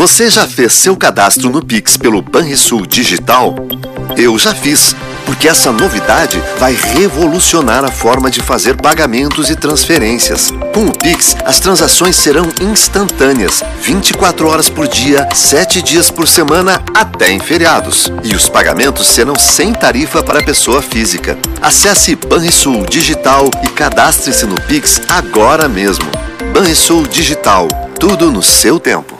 Você já fez seu cadastro no Pix pelo Banrisul Digital? Eu já fiz, porque essa novidade vai revolucionar a forma de fazer pagamentos e transferências. Com o Pix, as transações serão instantâneas, 24 horas por dia, 7 dias por semana, até em feriados. E os pagamentos serão sem tarifa para pessoa física. Acesse Banrisul Digital e cadastre-se no Pix agora mesmo. Banrisul Digital, tudo no seu tempo.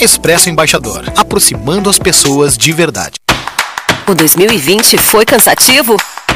Expresso Embaixador, aproximando as pessoas de verdade. O 2020 foi cansativo?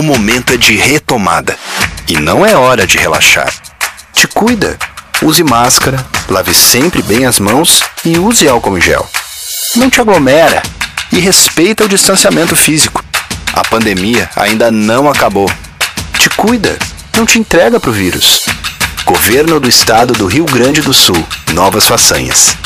O momento é de retomada. E não é hora de relaxar. Te cuida. Use máscara, lave sempre bem as mãos e use álcool em gel. Não te aglomera e respeita o distanciamento físico. A pandemia ainda não acabou. Te cuida, não te entrega pro vírus. Governo do Estado do Rio Grande do Sul. Novas façanhas.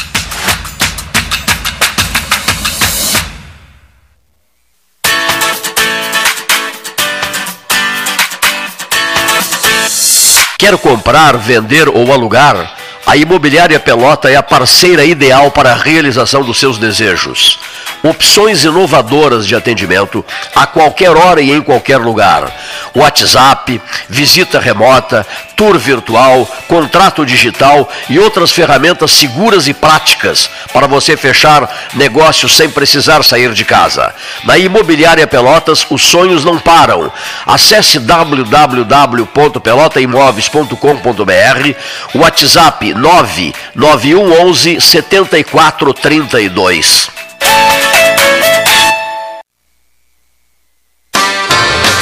Quer comprar, vender ou alugar? A Imobiliária Pelota é a parceira ideal para a realização dos seus desejos. Opções inovadoras de atendimento a qualquer hora e em qualquer lugar. WhatsApp, visita remota, tour virtual, contrato digital e outras ferramentas seguras e práticas para você fechar negócios sem precisar sair de casa. Na Imobiliária Pelotas, os sonhos não param. Acesse www.pelotaimoveis.com.br, WhatsApp 99111 7432.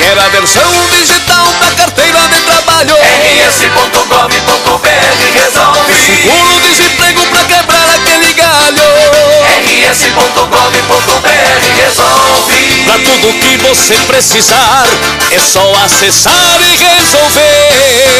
Quer a versão digital da carteira de trabalho? rs.gov.br resolve. Seguro desemprego pra quebrar rs.gov.br resolve. Pra tudo que você precisar, é só acessar e resolver.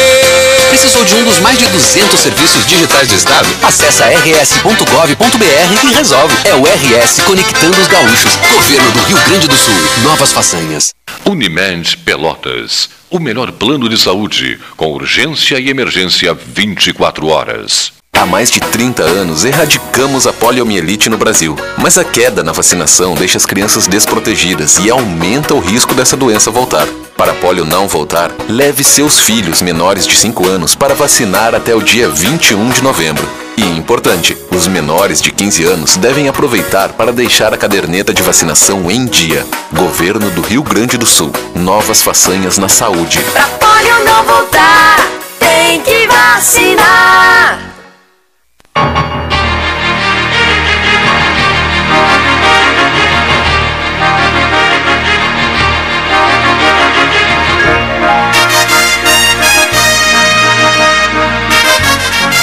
Precisou de um dos mais de 200 serviços digitais do Estado? Acesse rs.gov.br e resolve. É o RS Conectando os Gaúchos. Governo do Rio Grande do Sul. Novas façanhas. Unimed Pelotas. O melhor plano de saúde, com urgência e emergência 24 horas. Há mais de 30 anos erradicamos a poliomielite no Brasil, mas a queda na vacinação deixa as crianças desprotegidas e aumenta o risco dessa doença voltar. Para a polio não voltar, leve seus filhos menores de 5 anos para vacinar até o dia 21 de novembro. E importante, os menores de 15 anos devem aproveitar para deixar a caderneta de vacinação em dia. Governo do Rio Grande do Sul. Novas façanhas na saúde. Pra polio não voltar, tem que vacinar. Thank you.